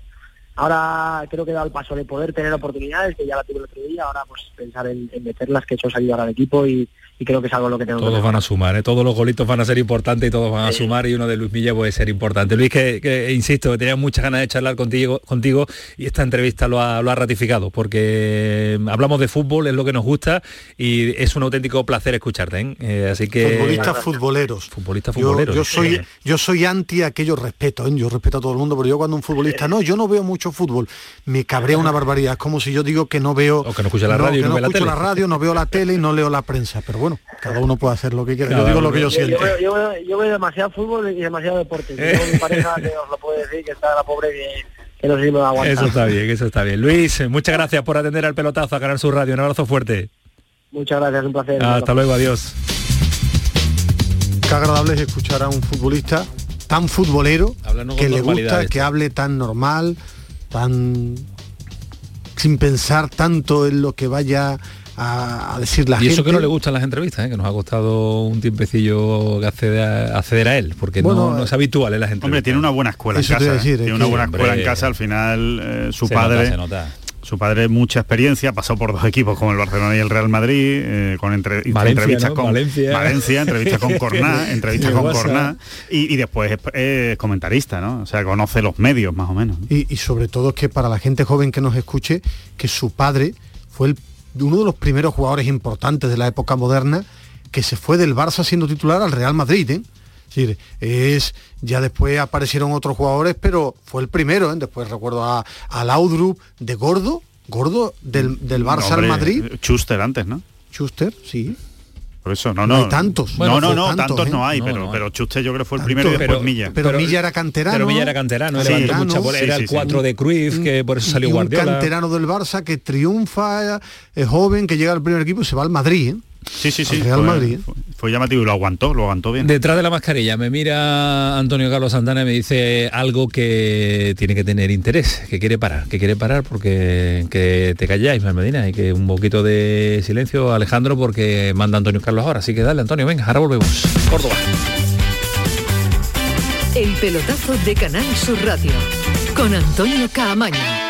ahora creo que he dado el paso de poder tener oportunidades, que ya la tuve el otro día, ahora pues pensar en, en meterlas, que eso es ayudar al equipo y, y creo que es algo en lo que tengo que Todos van a sumar, ¿eh? todos los golitos van a ser importantes y todos van a sumar y uno de Luis Milla puede ser importante. Luis, que, que, insisto, que tenía muchas ganas de charlar contigo, contigo y esta entrevista lo ha, lo ha ratificado, porque hablamos de fútbol, es lo que nos gusta y es un auténtico placer escucharte. ¿eh? Eh, así que... Futbolistas futboleros. Futbolistas Yo, futboleros. yo soy Sí. yo soy anti aquello respeto, ¿eh? yo respeto a todo el mundo, pero yo cuando un futbolista, no, yo no veo mucho fútbol, me cabrea una barbaridad. Es como si yo digo que no veo O que no escucha la radio no ve la escucho tele. la radio, no veo la tele y no leo la prensa. Pero bueno, cada uno puede hacer lo que quiera. Cada yo digo uno. lo que yo Yo, siento. yo veo, yo veo- yo veo demasiado fútbol y demasiado deporte. Yo tengo mi pareja que os lo puede decir, que está la pobre que, que no sé si me va a aguantar. Eso está bien, eso está bien. Luis, eh, muchas gracias por atender al pelotazo a ganar su radio. Un abrazo fuerte. Muchas gracias, un placer. Hasta luego, adiós. Qué agradable es escuchar a un futbolista tan futbolero Hablando que le gusta que hable tan normal, tan sin pensar tanto en lo que vaya a, a decir la y gente. eso que no le gustan las entrevistas, ¿eh? que nos ha costado un tiempecillo acceder a, acceder a él, porque Bueno, no, no es habitual en las entrevistas. Hombre, tiene una buena escuela Eso en casa. decir, ¿eh? tiene una buena escuela en casa. Al final, eh, su se padre. nota, se nota. Su padre mucha experiencia, pasó por dos equipos como el Barcelona y el Real Madrid, eh, con entre- Valencia, entrevistas ¿no? con Valencia. Valencia, entrevistas con [LAUGHS] Corná, entrevistas con. Corná, y, y después es, es comentarista, ¿no? O sea, conoce los medios más o menos. ¿no? Y, y sobre todo que para la gente joven que nos escuche, que su padre fue el- uno de los primeros jugadores importantes de la época moderna que se fue del Barça siendo titular al Real Madrid. ¿eh? Es decir, es, ya después aparecieron otros jugadores, pero fue el primero. ¿eh? Después recuerdo a, a Laudrup de Gordo, Gordo del, del Barça Hombre, al Madrid. Schuster antes, ¿no? Schuster, sí. Por eso, no, No no. hay tantos. no, Bueno, no, no, tantos, tantos ¿eh? no hay, No, pero, no. pero Chuste yo creo que fue el primero y después Milla. Pero Milla era canterano. Pero Milla era canterano, Sí. levantó mucha era Sí, el sí, 4 de Cruyff, que por eso salió y un Guardiola. canterano del Barça que triunfa, es joven, que llega al primer equipo y se va al Madrid. ¿eh? Sí, sí, sí. Al Real fue, Madrid. fue- fue llamativo y lo aguantó, lo aguantó bien. Detrás de la mascarilla me mira Antonio Carlos Santana y me dice algo que tiene que tener interés, que quiere parar, que quiere parar porque que te calláis, Medina, y que un poquito de silencio, Alejandro, porque manda Antonio Carlos ahora. Así que dale, Antonio, venga, ahora volvemos. Córdoba. El pelotazo de Canal Sur Radio con Antonio Caamaño.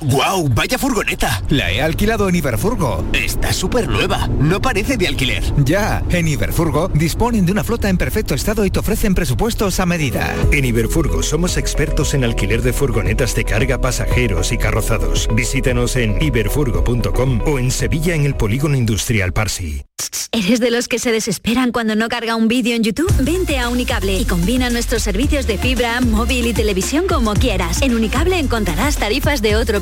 ¡Guau! ¡Vaya furgoneta! La he alquilado en Iberfurgo. Está súper nueva. No parece de alquiler. Ya, en Iberfurgo disponen de una flota en perfecto estado y te ofrecen presupuestos a medida. En Iberfurgo somos expertos en alquiler de furgonetas de carga, pasajeros y carrozados. Visítanos en iberfurgo.com o en Sevilla en el Polígono Industrial Parsi. ¿Eres de los que se desesperan cuando no carga un vídeo en YouTube? Vente a Unicable y combina nuestros servicios de fibra, móvil y televisión como quieras. En Unicable encontrarás tarifas de otro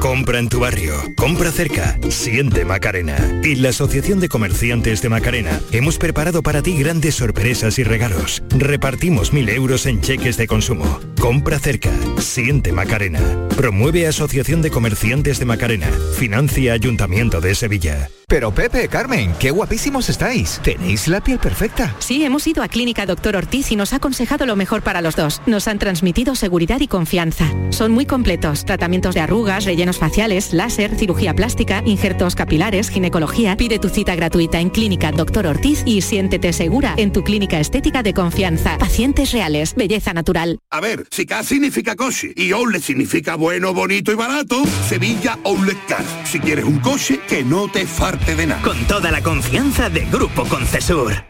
Compra en tu barrio, compra cerca, siente Macarena. Y la Asociación de Comerciantes de Macarena hemos preparado para ti grandes sorpresas y regalos. Repartimos mil euros en cheques de consumo. Compra cerca, siente Macarena. Promueve Asociación de Comerciantes de Macarena. Financia Ayuntamiento de Sevilla. Pero Pepe, Carmen, qué guapísimos estáis. Tenéis la piel perfecta. Sí, hemos ido a Clínica Doctor Ortiz y nos ha aconsejado lo mejor para los dos. Nos han transmitido seguridad y confianza. Son muy completos. Tratamientos de arrugas, rellenos faciales, láser, cirugía plástica, injertos capilares, ginecología. Pide tu cita gratuita en Clínica Doctor Ortiz y siéntete segura en tu clínica estética de confianza. Pacientes reales, belleza natural. A ver, si K significa coche y outlet significa bueno, bonito y barato, Sevilla Outlet Car. Si quieres un coche, que no te farte de nada. Con toda la confianza de Grupo Concesur.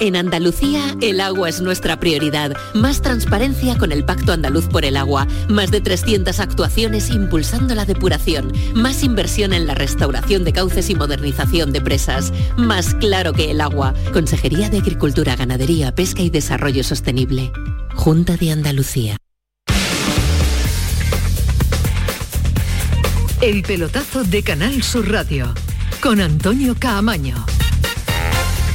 En Andalucía, el agua es nuestra prioridad. Más transparencia con el Pacto Andaluz por el Agua. Más de 300 actuaciones impulsando la depuración. Más inversión en la restauración de cauces y modernización de presas. Más claro que el agua. Consejería de Agricultura, Ganadería, Pesca y Desarrollo Sostenible. Junta de Andalucía. El pelotazo de Canal Sur Radio con Antonio Caamaño.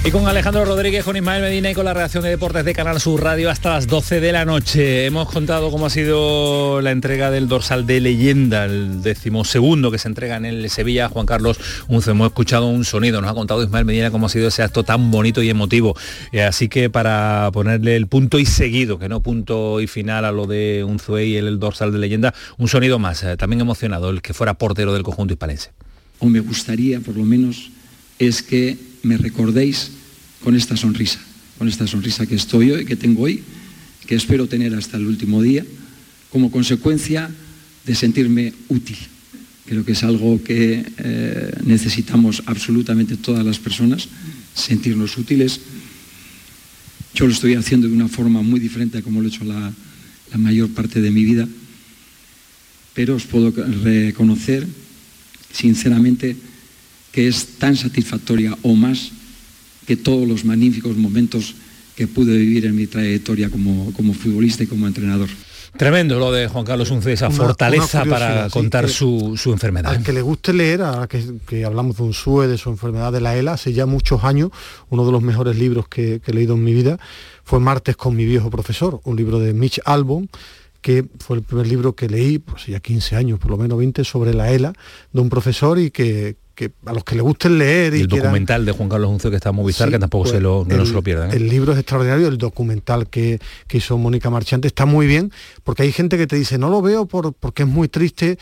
Y con Alejandro Rodríguez, con Ismael Medina y con la redacción de deportes de Canal Sur Radio hasta las 12 de la noche. Hemos contado cómo ha sido la entrega del dorsal de leyenda, el decimosegundo que se entrega en el Sevilla Juan Carlos Unce. Hemos escuchado un sonido, nos ha contado Ismael Medina cómo ha sido ese acto tan bonito y emotivo. Eh, así que para ponerle el punto y seguido, que no punto y final a lo de Unzué y el, dorsal de leyenda, un sonido más, eh, también emocionado, el que fuera portero del conjunto hispalense. O me gustaría, por lo menos, es que me recordéis con esta sonrisa, con esta sonrisa que estoy hoy, que tengo hoy, que espero tener hasta el último día, como consecuencia de sentirme útil. Creo que es algo que eh, necesitamos absolutamente todas las personas, sentirnos útiles. Yo lo estoy haciendo de una forma muy diferente a como lo he hecho la, la mayor parte de mi vida, pero os puedo reconocer sinceramente que es tan satisfactoria o más que todos los magníficos momentos que pude vivir en mi trayectoria como, como futbolista y como entrenador. Tremendo lo de Juan Carlos Unce, esa Una- fortaleza una para sí, contar su, su enfermedad. Al que le guste leer, ahora que, que hablamos de un SUE, de su enfermedad de la ELA, hace ya muchos años, uno de los mejores libros que, que he leído en mi vida fue Martes con mi viejo profesor, un libro de Mitch Albon, que fue el primer libro que leí, pues ya 15 años, por lo menos 20, sobre la ELA, de un profesor y que, que a los que le gusten leer Y y, el quieran- documental de Juan Carlos Unce que está en Movistar, Sí, que tampoco pues, se lo, que no el- se lo pierdan. ¿eh? El libro es extraordinario, el documental que, que hizo Mónica Marchante está muy bien, porque hay gente que te dice, no lo veo por, porque es muy triste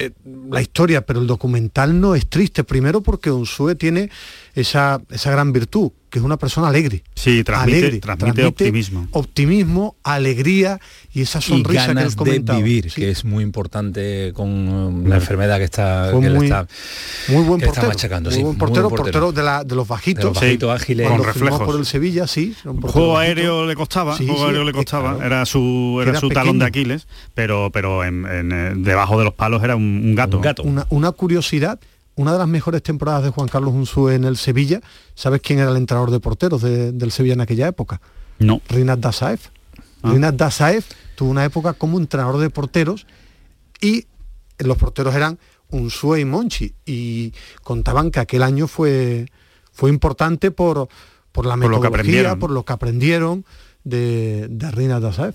eh, la historia, pero el documental no es triste. Primero porque Unsue tiene esa, esa gran virtud, que es una persona alegre. Sí, transmite, Alegre, transmite optimismo. Optimismo, alegría y esa y sonrisa que él ganas de comentaba. vivir, que es muy importante con um, la enfermedad que está, que muy- está, Muy buen portero. machacando. muy sí, buen muy portero, buen portero de, la, de los bajitos. De los bajitos, ágiles. Con reflejos. por el Sevilla, sí. Juego bajito. aéreo le costaba, Sí, juego sí, aéreo le eh, costaba, claro. era su, Que era era su talón de. Aquiles, pero, pero en- en, eh, debajo de los palos era un, un gato. Una, una curiosidad, una de las mejores temporadas de Juan Carlos Unzúe en el Sevilla, ¿sabes quién era el entrenador de porteros de- del Sevilla en aquella época? No. Rinat Dasaev. Ah. Rinat Dasaev tuvo una época como entrenador de porteros y los porteros eran Unzúe y Monchi y contaban que aquel año fue, fue importante por, por la Por lo que metodología, por lo que aprendieron de, de Rinat Dasaev.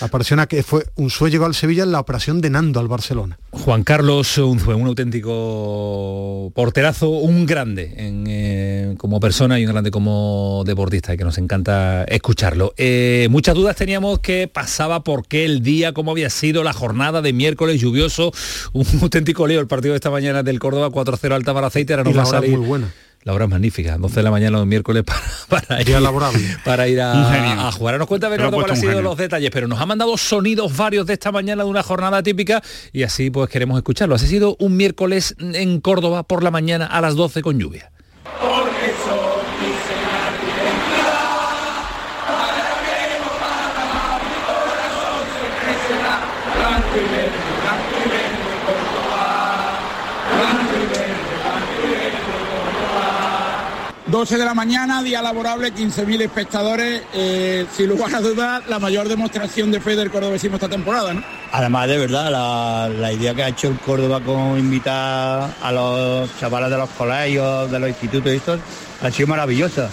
Apareció una que fue Unzúe llegó al Sevilla en la operación de Nando al Barcelona. Juan Carlos Unzue, un auténtico porterazo, un grande en, eh, como persona y un grande como deportista, y que nos encanta escucharlo. Eh, muchas dudas teníamos que pasaba por qué el día, cómo había sido la jornada de miércoles lluvioso, un auténtico lío el partido de esta mañana del Córdoba, 4-0 Alta para Aceite, ahora Y nos la va a salir... muy buena. La hora es magnífica, 12 de la mañana los miércoles [LAUGHS] para, para ir, para a, a jugar. Ahora nos cuenta Bernardo cuáles han sido los detalles, pero nos ha mandado sonidos varios de esta mañana de una jornada típica y así pues queremos escucharlo. Ha sido un miércoles en Córdoba por la mañana a las 12 con lluvia. 12 de la mañana, día laborable, 15.000 espectadores. eh, sin lugar a dudas, la mayor demostración de fe del cordobesismo esta temporada, ¿no? Además, de verdad, la, la idea que ha hecho el Córdoba con invitar a los chavales de los colegios, de los institutos y esto, ha sido maravillosa.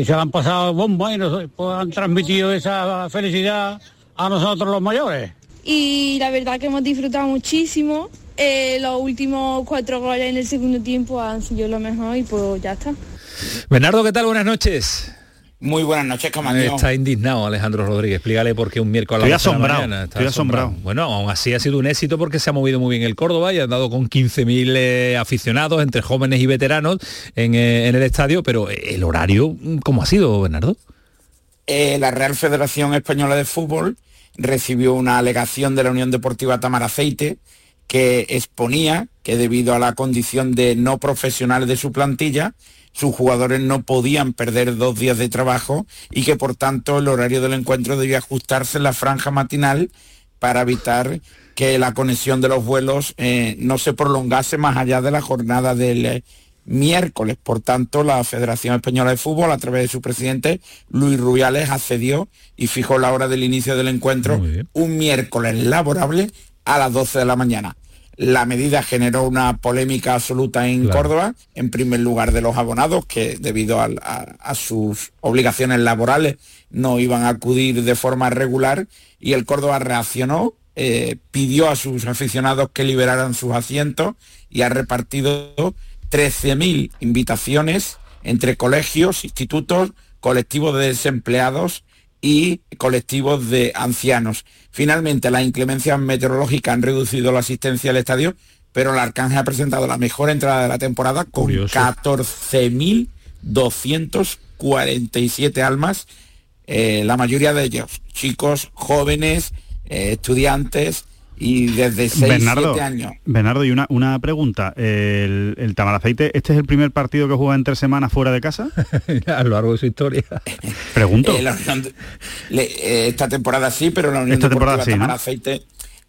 Y se la han pasado bomba y nos pues, han transmitido esa felicidad a nosotros los mayores. y la verdad que hemos disfrutado muchísimo. Eh, los últimos cuatro goles en el segundo tiempo han sido lo mejor y pues ya está. Bernardo, ¿qué tal? Buenas noches. Muy buenas noches, Camaleón. Está indignado Alejandro Rodríguez. Explícale por qué un miércoles a Estoy las 12 de la asombrado, mañana. Está estoy asombrado. Bueno, aún así ha sido un éxito porque se ha movido muy bien el Córdoba y ha dado con 15.000 eh, aficionados entre jóvenes y veteranos en, eh, en el estadio, pero eh, el horario, ¿cómo ha sido, Bernardo? Eh, la Real Federación Española de Fútbol recibió una alegación de la Unión Deportiva Tamaraceite que exponía que debido a la condición de no profesional de su plantilla, sus jugadores no podían perder dos días de trabajo y que por tanto el horario del encuentro debía ajustarse en la franja matinal para evitar que la conexión de los vuelos eh, no se prolongase más allá de la jornada del, eh, miércoles. Por tanto, la Federación Española de Fútbol, a través de su presidente, Luis Rubiales, accedió y fijó la hora del inicio del encuentro un miércoles laborable a las 12 de la mañana. La medida generó una polémica absoluta en Córdoba, en primer lugar de los abonados, que debido a, a, sus obligaciones laborales no iban a acudir de forma regular, y el Córdoba reaccionó, eh, pidió a sus aficionados que liberaran sus asientos y ha repartido 13.000 invitaciones entre colegios, institutos, colectivos de desempleados y colectivos de ancianos. Finalmente, las inclemencias meteorológicas han reducido la asistencia al estadio, pero el Arcángel ha presentado la mejor entrada de la temporada con 14.247 almas, eh, la mayoría de ellos chicos, jóvenes, eh, estudiantes, y desde 6, Bernardo, años. Bernardo, y una, una pregunta. ¿El, el Tamaraceite, este es el primer partido que juega en tres semanas fuera de casa? [LAUGHS] a lo largo de su historia. [LAUGHS] Pregunto. Eh, eh, esta temporada sí, pero la Unión esta Deportiva sí, Tamaraceite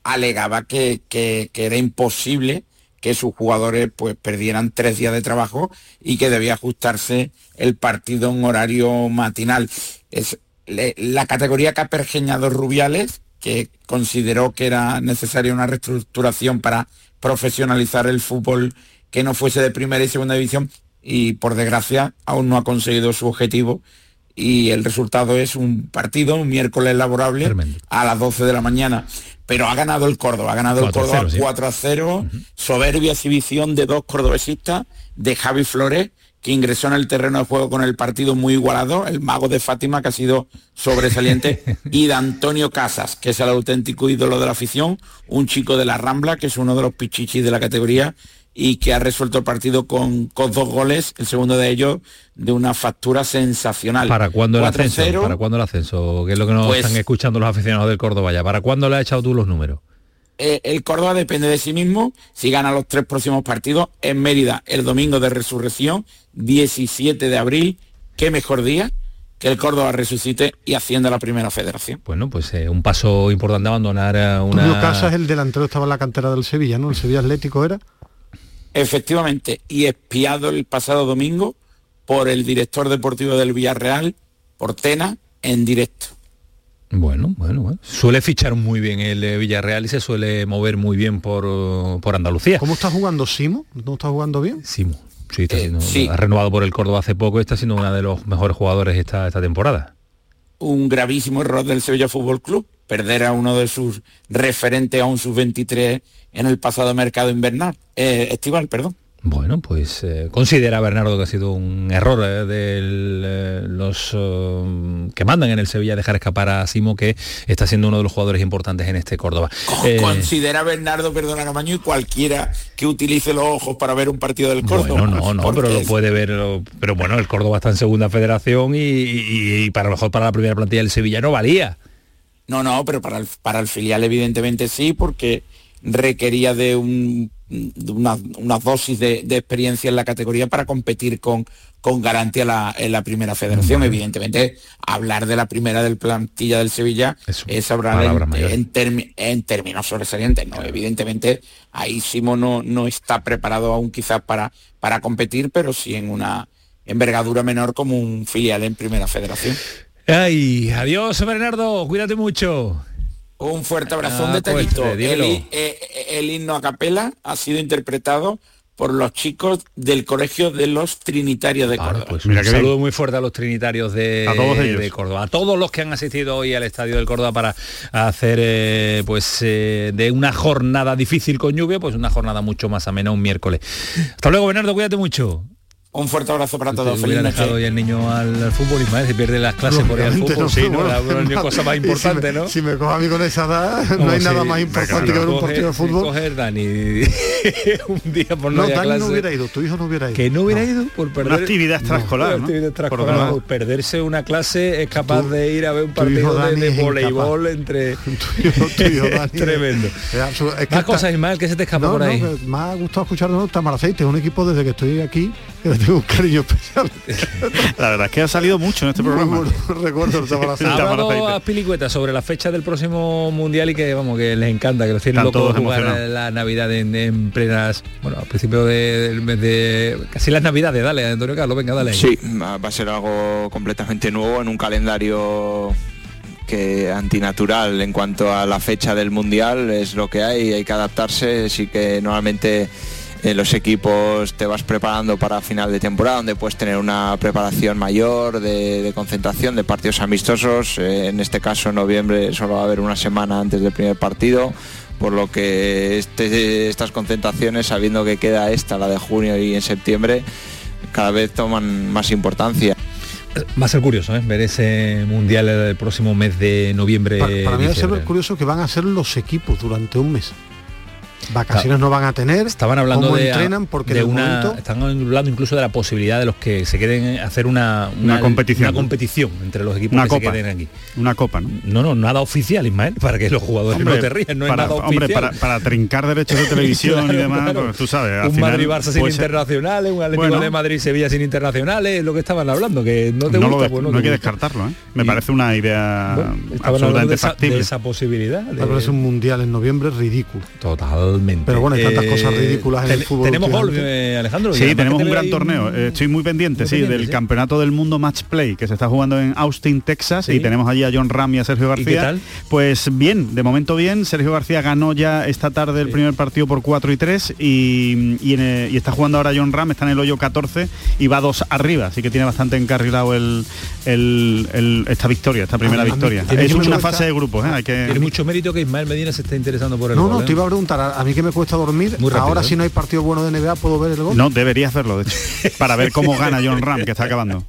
alegaba que, que, que era imposible que sus jugadores pues perdieran tres días de trabajo y que debía ajustarse el partido en horario matinal. Es, le, la categoría que ha pergeñado Rubiales que consideró que era necesaria una reestructuración para profesionalizar el fútbol que no fuese de primera y segunda división y por desgracia aún no ha conseguido su objetivo. Y el resultado es un partido, un miércoles laborable a las 12 de la mañana. Pero ha ganado el Córdoba, ha ganado el Córdoba 4 a 0, soberbia exhibición de dos cordobesistas, de Javi Flores que ingresó en el terreno de juego con el partido muy igualado, el mago de Fátima que ha sido sobresaliente, [LAUGHS] y de Antonio Casas, que es el auténtico ídolo de la afición, un chico de la Rambla, que es uno de los pichichis de la categoría y que ha resuelto el partido con, con dos goles, el segundo de ellos de una factura sensacional. ¿Para cuándo el ascenso? ¿Para cuándo el ascenso? Que es lo que nos pues están escuchando los aficionados del Córdoba ya. ¿Para cuándo le has echado tú los números? Eh, el Córdoba depende de sí mismo. Si gana los tres próximos partidos en Mérida el domingo de resurrección, 17 de abril, qué mejor día que el Córdoba resucite y ascienda a la primera federación. Bueno, pues eh, un paso importante abandonar a una... Tulio Casas, el delantero, estaba en la cantera del Sevilla, ¿no? El Sevilla Atlético era. Efectivamente, y espiado el pasado domingo por el director deportivo del Villarreal, por Tena, en directo. Bueno, bueno, bueno, Suele fichar muy bien el Villarreal y se suele mover muy bien por, por Andalucía. ¿Cómo está jugando Simo? ¿No está jugando bien? Simo. Sí, está eh, ha renovado por el Córdoba hace poco y está siendo uno de los mejores jugadores esta, esta temporada. Un gravísimo error del Sevilla Fútbol Club, perder a uno de sus referentes a un sub-23 en el pasado mercado invernal, eh, estival, perdón. Bueno, pues eh, considera Bernardo que ha sido un error eh, de eh, los que mandan en el Sevilla dejar escapar a Simo, que está siendo uno de los jugadores importantes en este Córdoba. considera Bernardo, perdona Camaño, y cualquiera que utilice los ojos para ver un partido del Córdoba. Bueno, no, no, pero lo puede ver. Pero bueno, el Córdoba está en segunda federación y, para lo mejor para la primera plantilla del Sevilla no valía. No, no, pero para el, para el filial evidentemente sí, porque requería de un una, una dosis de, experiencia en la categoría para competir con, con garantía en la primera federación. Evidentemente, hablar de la primera del plantilla del Sevilla es hablar en, en, términos sobresalientes. ¿no? Evidentemente, ahí Simo no, no está preparado aún quizás para, para competir, pero sí en una envergadura menor como un filial en primera federación. Ay, adiós Bernardo, cuídate mucho. Un fuerte abrazo, un ah, detallito. Pues, eh, eh, el, himno a capela ha sido interpretado por los chicos del Colegio de los Trinitarios de Córdoba. Pues un saludo muy fuerte a los Trinitarios de, Córdoba, a todos los que han asistido hoy al Estadio del Córdoba para hacer eh, pues de una jornada difícil con lluvia, pues una jornada mucho más amena un miércoles. Hasta luego, Bernardo, cuídate mucho. Un fuerte abrazo para todos. Feliz dejado hoy el niño al, fútbol y se pierde las clases por ir al fútbol. sí, ¿no? la, [LAUGHS] cosa más importante, si me, ¿no? Si me cojo a mí con esa edad, [LAUGHS] no hay nada más importante que ver un partido de fútbol. coger Dani [LAUGHS] un día por no, no Dani no hubiera ido, tu hijo no hubiera ido. Que no hubiera ido por perder... Una actividad extraescolar, ¿no? actividad extraescolar. Por perderse una clase es capaz de ir a ver un partido de, voleibol entre... Tremendo. Más cosas, Ismael, que se te escapa por ahí. me ha gustado escuchar Tamaraceite, un equipo desde que estoy aquí, tengo un cariño especial. [LAUGHS] La verdad es que ha salido mucho en este programa. recuerdo el. [LAUGHS] Ha hablado a Pilicueta sobre la fecha del próximo mundial y que vamos que les encanta, que los tienen Están locos todos jugar la Navidad en, en plenas, bueno, al principio de- del mes de casi las Navidades, dale, Antonio Carlos, venga, dale. Sí, va va a ser algo completamente nuevo en un calendario que antinatural en cuanto a la fecha del mundial es lo que hay, hay que adaptarse, sí que normalmente en los equipos te vas preparando para final de temporada donde puedes tener una preparación mayor de, de concentración de partidos amistosos, Eh, en este caso en noviembre solo va a haber una semana antes del primer partido por lo que este- estas concentraciones, sabiendo que queda esta, la de junio y en septiembre, cada vez toman más importancia. Va a ser curioso, ¿eh? ver ese mundial el próximo mes de noviembre. Para, para mí va a ser curioso que van a ser los equipos durante un mes. Vacaciones no van a tener. Estaban hablando cómo de, entrenan porque de de una, momento están hablando incluso de la posibilidad de los que se queden hacer una, Una competición. una competición entre los equipos Una que copa. se queden aquí. Una copa, ¿no? No, no, nada oficial, Ismael, para que los jugadores Hombre, no te rían, no para, es nada hombre, oficial. para, para trincar derechos de [LAUGHS] televisión y Claro, demás, claro. pues tú sabes. al un final Madrid-Barça sin puede ser- internacionales, un Atlético Bueno. de Madrid-Sevilla sin internacionales, es lo que estaban hablando, que no te no, lo gusta, des- pues no te hay que descartarlo, ¿eh? Me parece una idea Bueno, estaban hablando absolutamente de esa, factible. de esa posibilidad. de- parece un mundial en noviembre ridículo. Totalmente. Pero bueno, hay tantas cosas ridículas en el fútbol Tenemos gol, eh, Alejandro. Sí, tenemos un gran torneo. un- Eh, Estoy muy pendiente, muy sí, pendiente, del sí. campeonato del mundo Match Play que se está jugando en Austin, Texas, Sí. y tenemos allí a John Ram y a Sergio García. qué tal? Pues bien, de momento bien. Sergio García ganó ya esta tarde el primer partido por 4 y 3 y, y, en, eh, y está jugando ahora John Ram, está en el hoyo 14 y va dos arriba, así que tiene bastante encarrilado el, el- el- esta victoria, esta primera A mí- victoria. Es una fase de grupos, ¿eh? hay que... Tiene mucho mérito que Ismael Medina se esté interesando por el No, gol, no, ¿eh? te iba a preguntar, a, mí que me cuesta dormir, Muy rápido, ahora ¿eh? si no hay partido bueno de NBA puedo ver el gol. No, deberías verlo, de hecho, [LAUGHS] para ver cómo gana John Ram, que está acabando.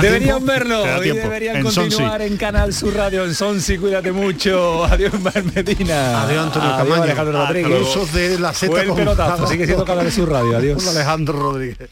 Deberían verlo da y tiempo. deberían En continuar en Canal Sur Radio en Sonsi. Cuídate mucho. Adiós, Ismael Medina. Adiós, Antonio Adiós, Camaño. Alejandro Rodríguez. Usos de la Z Fue el con- pelotazo. Sigue siendo Canal Sur Radio. Adiós. Alejandro Rodríguez.